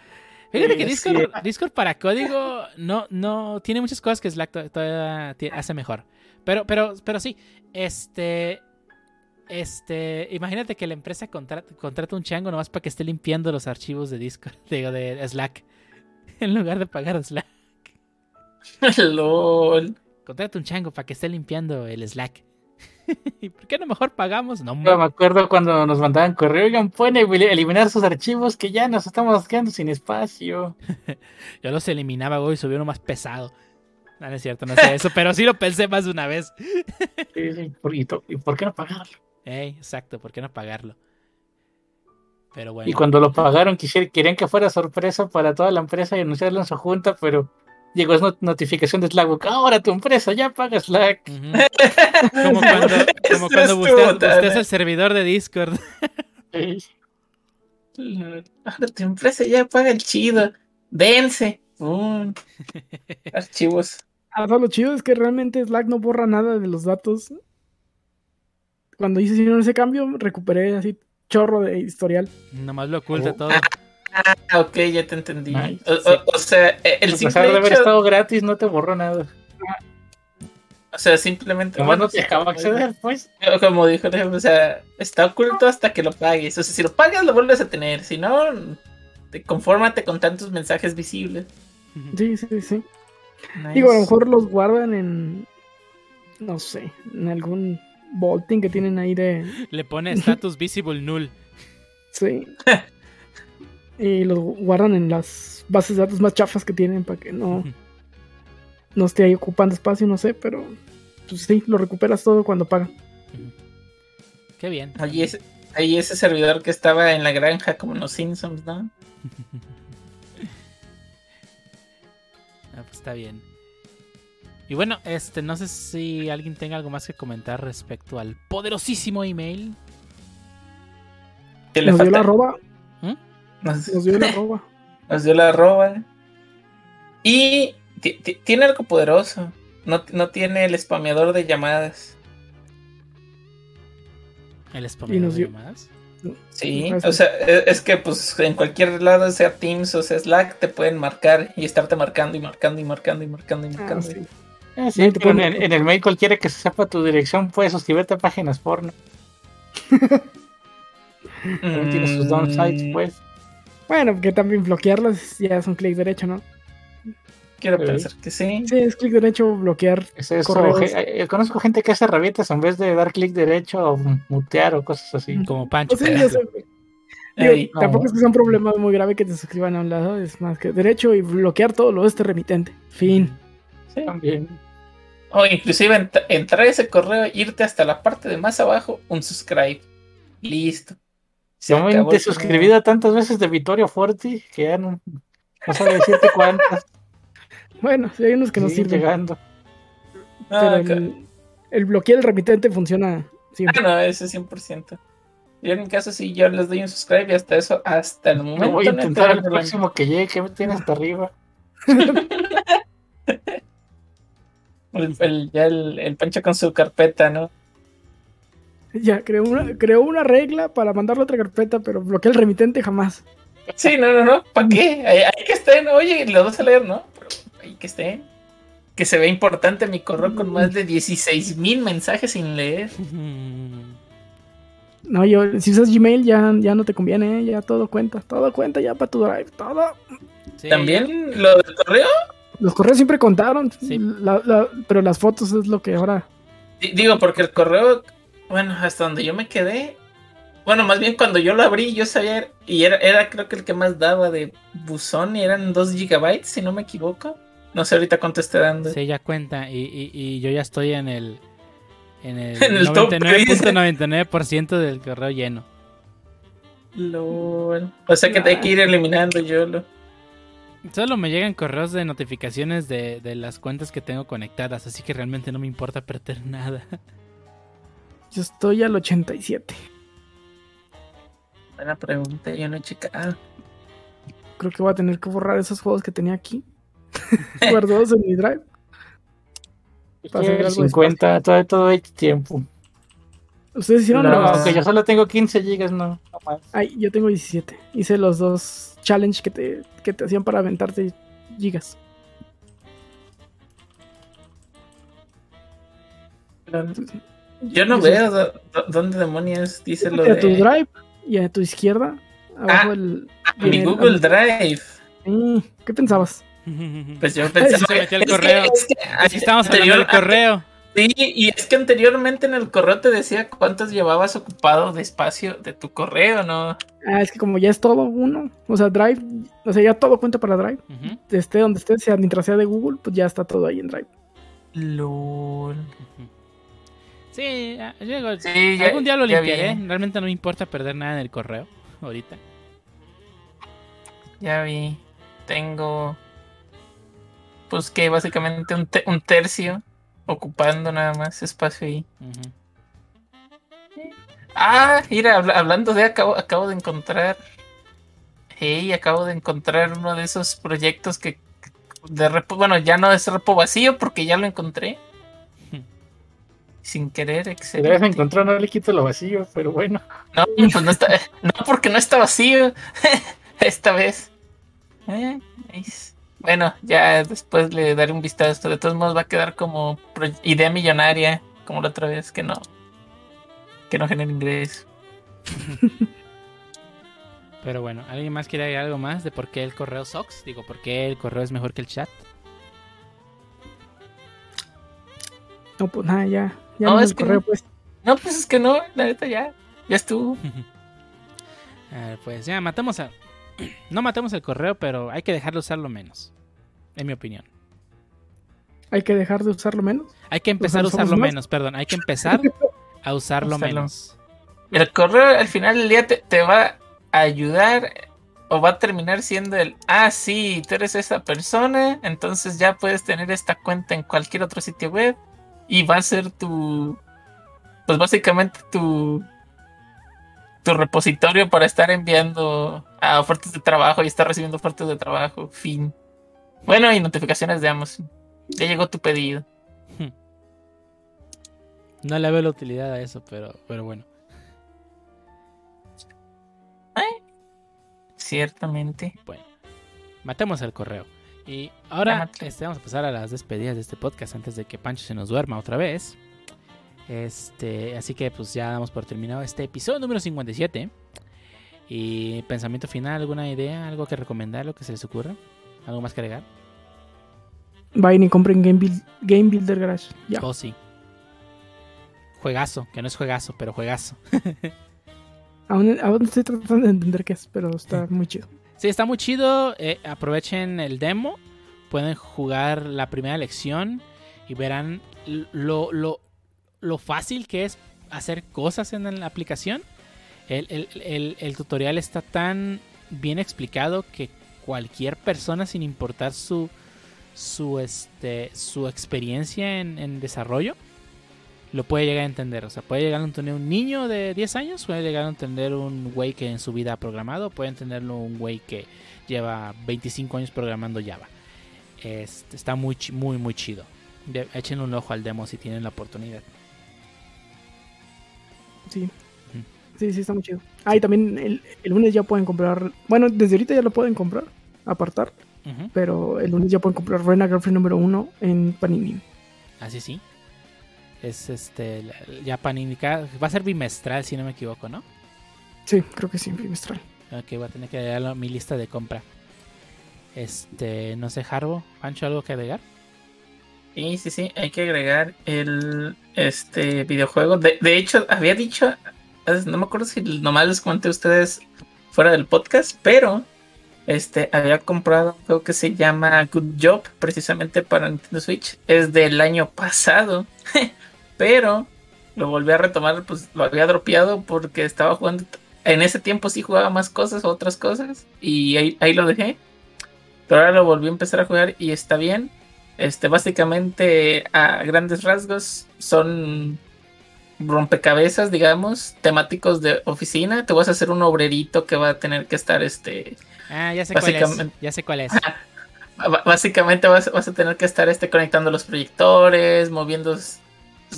Fíjate que Sí, Discord, Discord para código no, no tiene muchas cosas que Slack to- todavía hace mejor. Pero, pero, pero sí, este, este, imagínate que la empresa contrata, contrata un chango nomás para que esté limpiando los archivos de Discord, digo, de Slack, en lugar de pagar Slack. LOL. Contrata un chango para que esté limpiando el Slack. ¿Y por qué no mejor pagamos? No, me acuerdo cuando nos mandaban correo, oigan, pueden eliminar sus archivos que ya nos estamos quedando sin espacio. yo los eliminaba, güey, y subía uno más pesado. No, no es cierto, no sé eso, pero sí lo pensé más de una vez. Sí, sí, ¿por- ¿Y, to- y por qué no pagarlo? Exacto, ¿por qué no pagarlo? Pero bueno. Y cuando lo pagaron, querían que fuera sorpresa para toda la empresa y anunciarlo en su junta, pero llegó esa not- notificación de Slack. Ahora tu empresa ya paga Slack. Como cuando, como cuando buscas, el servidor de Discord. Ahora tu empresa ya paga el chido. Dense. Archivos. Ah, lo chido es que realmente Slack no borra nada de los datos. Cuando hice ese cambio, recuperé así chorro de historial. Nomás lo oculta Oh. todo. Ah, ok, ya te entendí. Nice, O, sí. o- o sea, e- el A pesar simple de haber hecho, estado gratis, no te borró nada. o sea, simplemente. Nomás bueno, no te dejaba acceder, pues. Como dijo, o sea, está oculto hasta que lo pagues. O sea, si lo pagas, lo vuelves a tener. Si no, te confórmate con tantos mensajes visibles. Sí, sí, sí. Nice. Digo, a lo mejor los guardan en. No sé, en algún vaulting que tienen ahí de. Le pone status visible null. Sí. y los guardan en las bases de datos más chafas que tienen para que no, no esté ahí ocupando espacio, no sé, pero pues sí, lo recuperas todo cuando pagan. Qué bien. Oye, ese, ahí ese servidor que estaba en la granja, como en los Simpsons, ¿no? Ah, pues está bien. Y bueno, este, no sé si alguien tenga algo más que comentar respecto al poderosísimo email. Que le Nos dio la falta- arroba, nos- nos dio la arroba. nos dio la arroba. Y ti- ti- tiene algo poderoso. No, no tiene el spameador de llamadas. El spameador de llamadas. Sí, o sea, e- es que pues en cualquier lado, sea Teams o sea Slack, te pueden marcar y estarte marcando y marcando y marcando y marcando y Ah, marcando. sí. Ah, sí, pero en, el, en el mail cualquiera que se sepa tu dirección puede suscribirte a páginas porno. También tiene sus downsides, Mm, pues. Bueno, que también bloquearlas ya es un clic derecho, ¿no? Quiero Sí. pensar que sí. Sí, es clic derecho bloquear. Es eso, Correos. ge- eh, conozco gente que hace rabietas en vez de dar clic derecho o mutear o cosas así. Como Pancho. Digo, Ey, no. tampoco es que sea un problema muy grave que te suscriban a un lado, es más que derecho y bloquear todo lo de este remitente. Fin. sí. También. O inclusive ent- entrar a ese correo, irte hasta la parte de más abajo, un subscribe. Listo. Se Yo me acabó he el problema. suscribido tantas veces de Vittorio Forti que ya no, no sabe decirte cuántas Bueno, sí, hay unos que no siguen sirven. llegando. Pero el, el bloquear el remitente funciona Ah, siempre. no, ese 100%. Yo en mi caso sí, yo les doy un subscribe y hasta eso, hasta el momento. No voy a intentar el próximo que llegue, que me tiene hasta arriba. El, el- ya el, el Pancho con su carpeta, ¿no? Ya, creó una, creó una regla para mandarlo a otra carpeta, pero bloquear el remitente jamás. Sí, no, no, no. ¿Para qué? Hay, hay que estén, oye, lo vas a leer, ¿no? Pero hay que estén. Que se vea importante mi correo con más de 16 mil mensajes sin leer. No, yo, si usas Gmail ya, ya no te conviene, ¿eh? ya todo cuenta, todo cuenta ya para tu drive, todo. Sí, También lo del correo. Los correos siempre contaron, Sí. la- la- pero las fotos es lo que ahora... Di- Digo, porque el correo, bueno, hasta donde yo me quedé. Bueno, más bien cuando yo lo abrí, yo sabía, y era, era creo que el que más daba de buzón, y eran 2 gigabytes, si no me equivoco. No sé ahorita cuánto esté dando. Sí, ya cuenta. Y, y- y yo ya estoy en el. En el, En el top 99.99% del correo lleno. Lol. O sea que hay que ir eliminando yo lo. Solo me llegan correos de notificaciones de, de las cuentas que tengo conectadas. Así que realmente no me importa perder nada. Yo estoy al 87. Buena pregunta, yo no he checado. Creo que voy a tener que borrar esos juegos que tenía aquí. guardados en mi drive. Para hacer Quiero algo de 50, todo, todo hay tiempo. Ustedes hicieron No, los- aunque yo solo tengo 15 gigas, no, no más. Ay, yo tengo 17. Hice los dos challenge que te, que te hacían para aventarte gigas. Yo no veo do- do- dónde demonios dice lo Métete a tu de drive y a tu izquierda, abajo el... Ah, mi el- Google Drive. ¿Qué pensabas? Pues yo pensaba se metió el es que- correo. es que Así estamos hablando del anterior- correo. Sí, y es que anteriormente en el correo te decía cuántos llevabas ocupado de espacio de tu correo, ¿no? Ah, es que como ya es todo uno, o sea, Drive, o sea, ya todo cuenta para Drive. Esté donde esté, sea mientras sea de Google, pues ya está todo ahí en Drive. LOL. Sí, ah, Sí, ya- algún día lo limpiaré. Realmente no me importa perder nada en el correo ahorita. Ya vi. Tengo. Pues que básicamente un, te- un tercio ocupando nada más espacio ahí. Ah, mira, habla- hablando de acabo, acabo de encontrar. Hey, acabo de encontrar uno de esos proyectos que de repo, bueno, ya no es repo vacío porque ya lo encontré. Sin querer, Se debes excelente. encontrar, no le quito lo vacío, pero bueno. No, pues no está, no porque no está vacío esta vez. Eh. Bueno, ya después le daré un vistazo. De todos modos va a quedar como idea millonaria, como la otra vez que no, que no genera ingreso. Pero bueno, ¿alguien más quiere agregar algo más de por qué el correo sucks? Digo, ¿por qué el correo es mejor que el chat? No, pues nada, ya. Ya No, no, es el que correo, no. pues. No, pues es que no, la neta ya, ya estuvo. A ver, pues ya matamos a... No matamos el correo, pero hay que dejar de usarlo menos. En mi opinión. Hay que dejar de usarlo menos. Hay que empezar a ¿Usar usarlo más? menos, perdón. Hay que empezar a usarlo Usarlo. menos. El correo al final del día te, te va a ayudar o va a terminar siendo el, ah, sí, tú eres esa persona, entonces ya puedes tener esta cuenta en cualquier otro sitio web y va a ser tu, pues básicamente tu, tu repositorio para estar enviando a ofertas de trabajo y estar recibiendo ofertas de trabajo, fin. Bueno, y notificaciones de Amazon. Ya llegó tu pedido. No le veo la utilidad a eso, pero, pero bueno. Ciertamente. Bueno, matemos el correo. Y ahora este, vamos a pasar a las despedidas de este podcast antes de que Pancho se nos duerma otra vez. Este, así que pues ya damos por terminado este episodio número 57. Y pensamiento final, alguna idea, algo que recomendar, lo que se les ocurra, algo más que agregar. Vayan y compren Game, Build- Game Builder Garage. Ya. Oh, sí. Juegazo, que no es juegazo, pero juegazo. Aún, aún estoy tratando de entender qué es, pero está muy chido. Sí, está muy chido. eh, aprovechen el demo. Pueden jugar la primera lección y verán lo, lo, lo fácil que es hacer cosas en la aplicación. El, el- el- el tutorial está tan bien explicado que cualquier persona, sin importar su, su, este, su experiencia en, en desarrollo, lo puede llegar a entender. O sea, puede llegar a entender un niño de 10 años, puede llegar a entender un güey que en su vida ha programado, puede entenderlo un güey que lleva 25 años programando Java. Este, está muy, muy, muy chido. De- echen un ojo al demo si tienen la oportunidad. Sí. Sí, sí, está muy chido. Ah, y también el, el lunes ya pueden comprar. Bueno, desde ahorita ya lo pueden comprar, apartar. Pero el lunes ya pueden comprar Rena Girlfriend número uno en Panini. Así sí. Es este. Ya Panini. Va a ser bimestral, si no me equivoco, ¿no? Sí, creo que sí, bimestral. Ok, voy a tener que agregarlo a mi lista de compra. Este. No sé, Harbo. Pancho, ¿algo que agregar? Sí, sí, sí, hay que agregar el este videojuego. De, de hecho, había dicho, no me acuerdo si nomás les comenté a ustedes fuera del podcast, pero este había comprado un juego que se llama Good Job, precisamente para Nintendo Switch. Es del año pasado, pero lo volví a retomar, pues lo había dropeado porque estaba jugando. En ese tiempo sí jugaba más cosas, otras cosas, y ahí, ahí lo dejé. Pero ahora lo volví a empezar a jugar y está bien. Este, básicamente, a grandes rasgos, son rompecabezas, digamos, temáticos de oficina. Te vas a hacer un obrerito que va a tener que estar, este, Ah, ya sé cuál es. Ya sé cuál es. básicamente vas, vas a tener que estar, este, conectando los proyectores, moviendo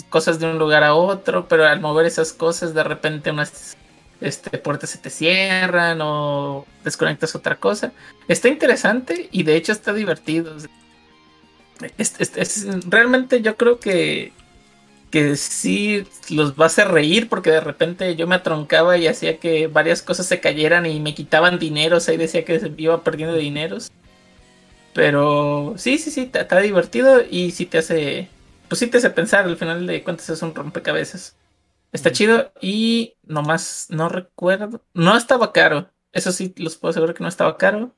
cosas de un lugar a otro, pero al mover esas cosas, de repente unas, este, puertas se te cierran o desconectas otra cosa. Está interesante y de hecho está divertido. Es, realmente yo creo que, que sí los va a hacer reír porque de repente yo me atroncaba y hacía que varias cosas se cayeran y me quitaban dineros. Ahí decía que iba perdiendo dineros. Pero sí, sí, sí, está divertido y sí te hace pues sí te hace pensar, al final de cuentas es un rompecabezas. Está chido y nomás no recuerdo. No estaba caro. Eso sí, los puedo asegurar que no estaba caro.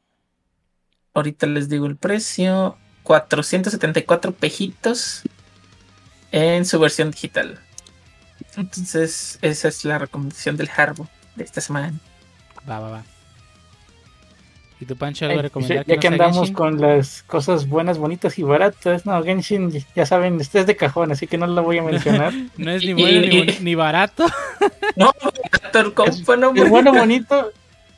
Ahorita les digo el precio. 474 pejitos en su versión digital. Entonces, esa es la recomendación del Harbo de esta semana. Va, va, va. ¿Y tu Pancho algo Ay, recomendar? ya no que andamos Genshin? con las cosas buenas, bonitas y baratas, no, Genshin, ya saben, este es de cajón, así que no lo voy a mencionar. No es ni bueno y- ni, barato. No, Gator, compa, no, Es bueno, bonito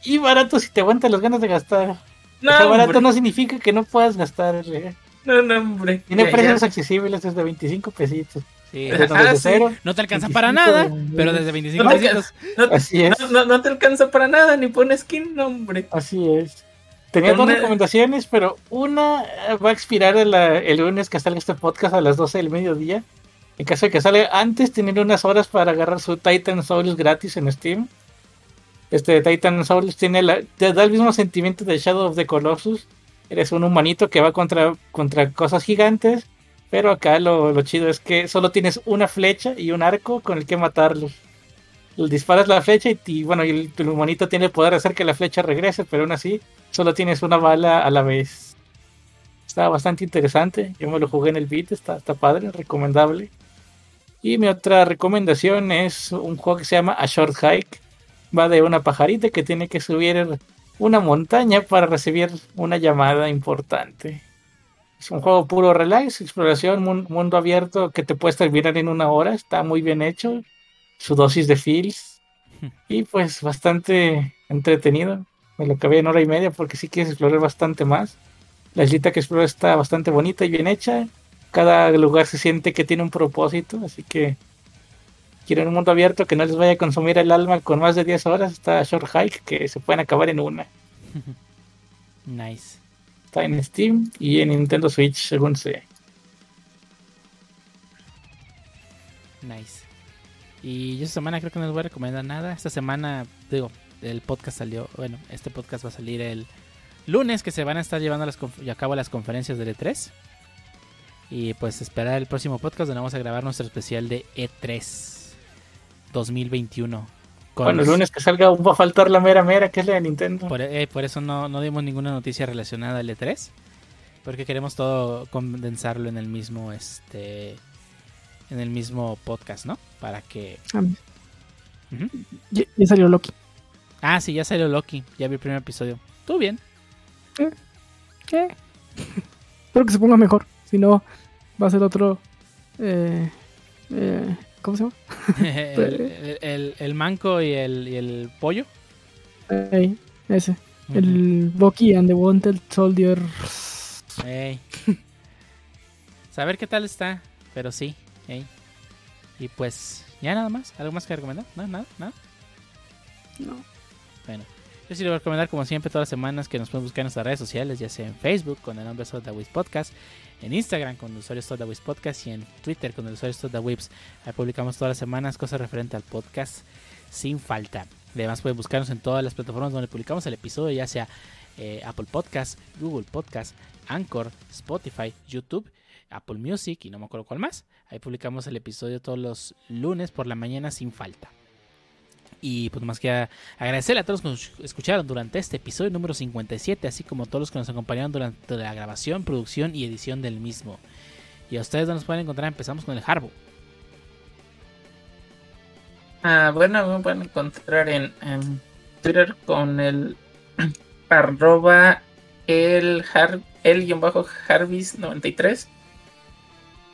y barato si te aguantas las ganas de gastar. no, o sea, barato hombre. no significa que no puedas gastar. eh. No, no, hombre. Tiene Ya, precios ya. accesibles desde 25 pesitos. Sí. Desde sí. cero, No te alcanza 25 para nada, de- pero desde 25 No te pesitos. No, Así es. no, no, no te alcanza para nada, ni pone skin, no, hombre. Así es. Tenía dos recomendaciones, pero una eh, va a expirar el, el lunes que salga este podcast a las 12 del mediodía. En caso de que salga antes, tienen unas horas para agarrar su Titan Souls gratis en Steam. Este Titan Souls tiene la, te da el mismo sentimiento de Shadow of the Colossus. Eres un humanito que va contra, contra cosas gigantes, pero acá lo, lo chido es que solo tienes una flecha y un arco con el que matarlos. Disparas la flecha y, bueno, y el, el humanito tiene el poder de hacer que la flecha regrese, pero aún así solo tienes una bala a la vez. Está bastante interesante. Yo me lo jugué en el beat, está, está padre, recomendable. Y mi otra recomendación es un juego que se llama A Short Hike. Va de una pajarita que tiene que subir una montaña para recibir una llamada importante. Es un juego puro relax, exploración, mun- mundo abierto que te puedes terminar en una hora. Está muy bien hecho. Su dosis de feels. Y pues bastante entretenido. Me lo acabé en hora y media porque sí quieres explorar bastante más. La islita que explora está bastante bonita y bien hecha. Cada lugar se siente que tiene un propósito, así que quieren un mundo abierto que no les vaya a consumir el alma con más de 10 horas. Está Short Hike que se pueden acabar en una. Nice. Está en Steam y en Nintendo Switch, según sé. Nice. Y yo esta semana creo que no les voy a recomendar nada. Esta semana, digo, el podcast salió. Bueno, este podcast va a salir el lunes que se van a estar llevando las a cabo las conferencias del E3. Y pues esperar el próximo podcast donde vamos a grabar nuestro especial de E3 2021. Con Bueno, el lunes que salga va a faltar la mera mera, que es la de Nintendo. Por, eh, por eso no, no dimos ninguna noticia relacionada al E3. Porque queremos todo condensarlo en el mismo este en el mismo podcast, ¿no? Para que Ah, Ujú. ya, ya salió Loki. Ah, sí, ya salió Loki. Ya vi el primer episodio. Estuvo bien. ¿Qué? Espero que se ponga mejor. Si no, va a ser otro. Eh, eh, ¿Cómo se llama? el, el- el- el manco y el, y el pollo. Ey, ese. El Bucky and the Wanted Soldier. Ey. Saber qué tal está. Pero sí. Y pues, ya nada más. ¿Algo más que recomendar? ¿No? ¿Nada? ¿Nada? No. Bueno, yo sí le voy a recomendar, como siempre, todas las semanas que nos pueden buscar en nuestras redes sociales, ya sea en Facebook con el nombre Sodawiz Podcast, en Instagram con el usuario Sodawiz Podcast y en Twitter con el usuario Sodawiz. Ahí publicamos todas las semanas cosas referentes al podcast sin falta. Además, pueden buscarnos en todas las plataformas donde publicamos el episodio, ya sea eh, Apple Podcast, Google Podcast, Anchor, Spotify, YouTube. Apple Music y no me acuerdo cuál más. Ahí publicamos el episodio todos los lunes por la mañana sin falta. Y pues más que agradecerle a todos los que nos escucharon durante este episodio número 57, así como a todos los que nos acompañaron durante la grabación, producción y edición del mismo. Y a ustedes no nos pueden encontrar, empezamos con el Harbo. Ah, bueno, me pueden encontrar en, en Twitter con el arroba el, har, el guion bajo Harvis93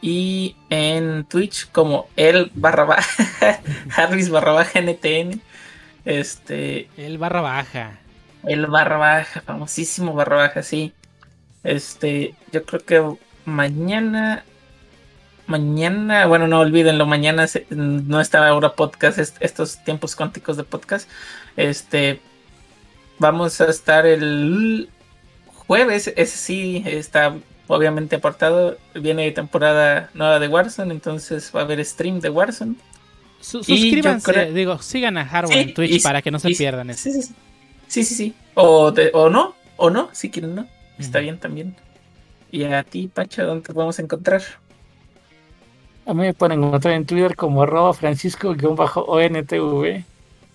y en Twitch como el barra baja Harvis barra baja NTN este El barra baja. el barra baja famosísimo barra baja sí este yo creo que mañana mañana, bueno, no olvídenlo, mañana se- no está ahora podcast, est- estos tiempos cuánticos de podcast. Este, vamos a estar el jueves, ese sí está obviamente apartado. Viene temporada nueva de Warzone, entonces va a haber stream de Warzone. Su- suscríbanse, creo- digo, sigan a Harbo Sí, en Twitch y- para que no se y- pierdan eso. Sí, sí, sí. Sí, sí, sí. O, de- o no, o no, si quieren no. Está bien también. Y a ti, Pacha, ¿dónde te podemos encontrar? A mí me pueden encontrar en Twitter como arroba francisco-ontv.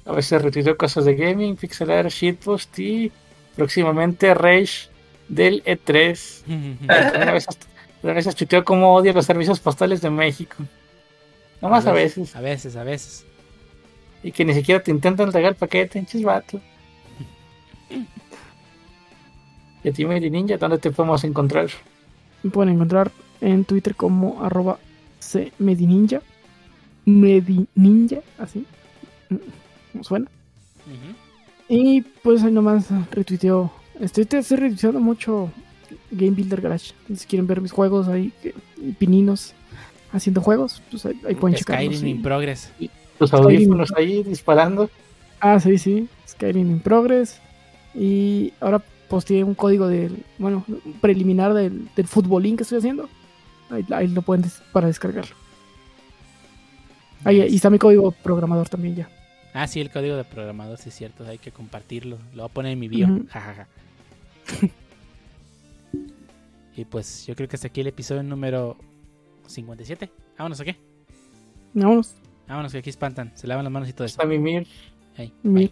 A veces retuiteo cosas de gaming, pixelar, shitpost y próximamente Rage del E3. También a veces, a veces tuiteo como odio los servicios postales de México. Nomás a veces. A veces, a veces. Y que ni siquiera te intentan entregar el paquete, hinches vato. Y a ti, Ninja, ¿dónde te podemos encontrar? Me pueden encontrar en Twitter como arroba cmedininja. Medininja, así. ¿Cómo suena? Y pues ahí nomás retuiteo. Estoy, estoy retuiteando mucho Game Builder Garage. Si quieren ver mis juegos ahí, pininos haciendo juegos, pues ahí, ahí pueden checarlos. Skyrim in progress. Tus Skyrim. audífonos ahí disparando. Ah, sí, sí. Skyrim in Progress. Y ahora posteé un código del, bueno, un preliminar del, del futbolín que estoy haciendo. Ahí, ahí lo pueden des- para descargarlo. Ahí, ahí está mi código programador también ya. Ah, sí, el código de programador, sí es cierto. Hay que compartirlo. Lo voy a poner en mi bio. Jajaja. y pues yo creo que hasta aquí el episodio número 57. Vámonos, ¿o qué? Vámonos. Vámonos, que aquí espantan. Se lavan las manos y todo eso. Está Mimir. Bye.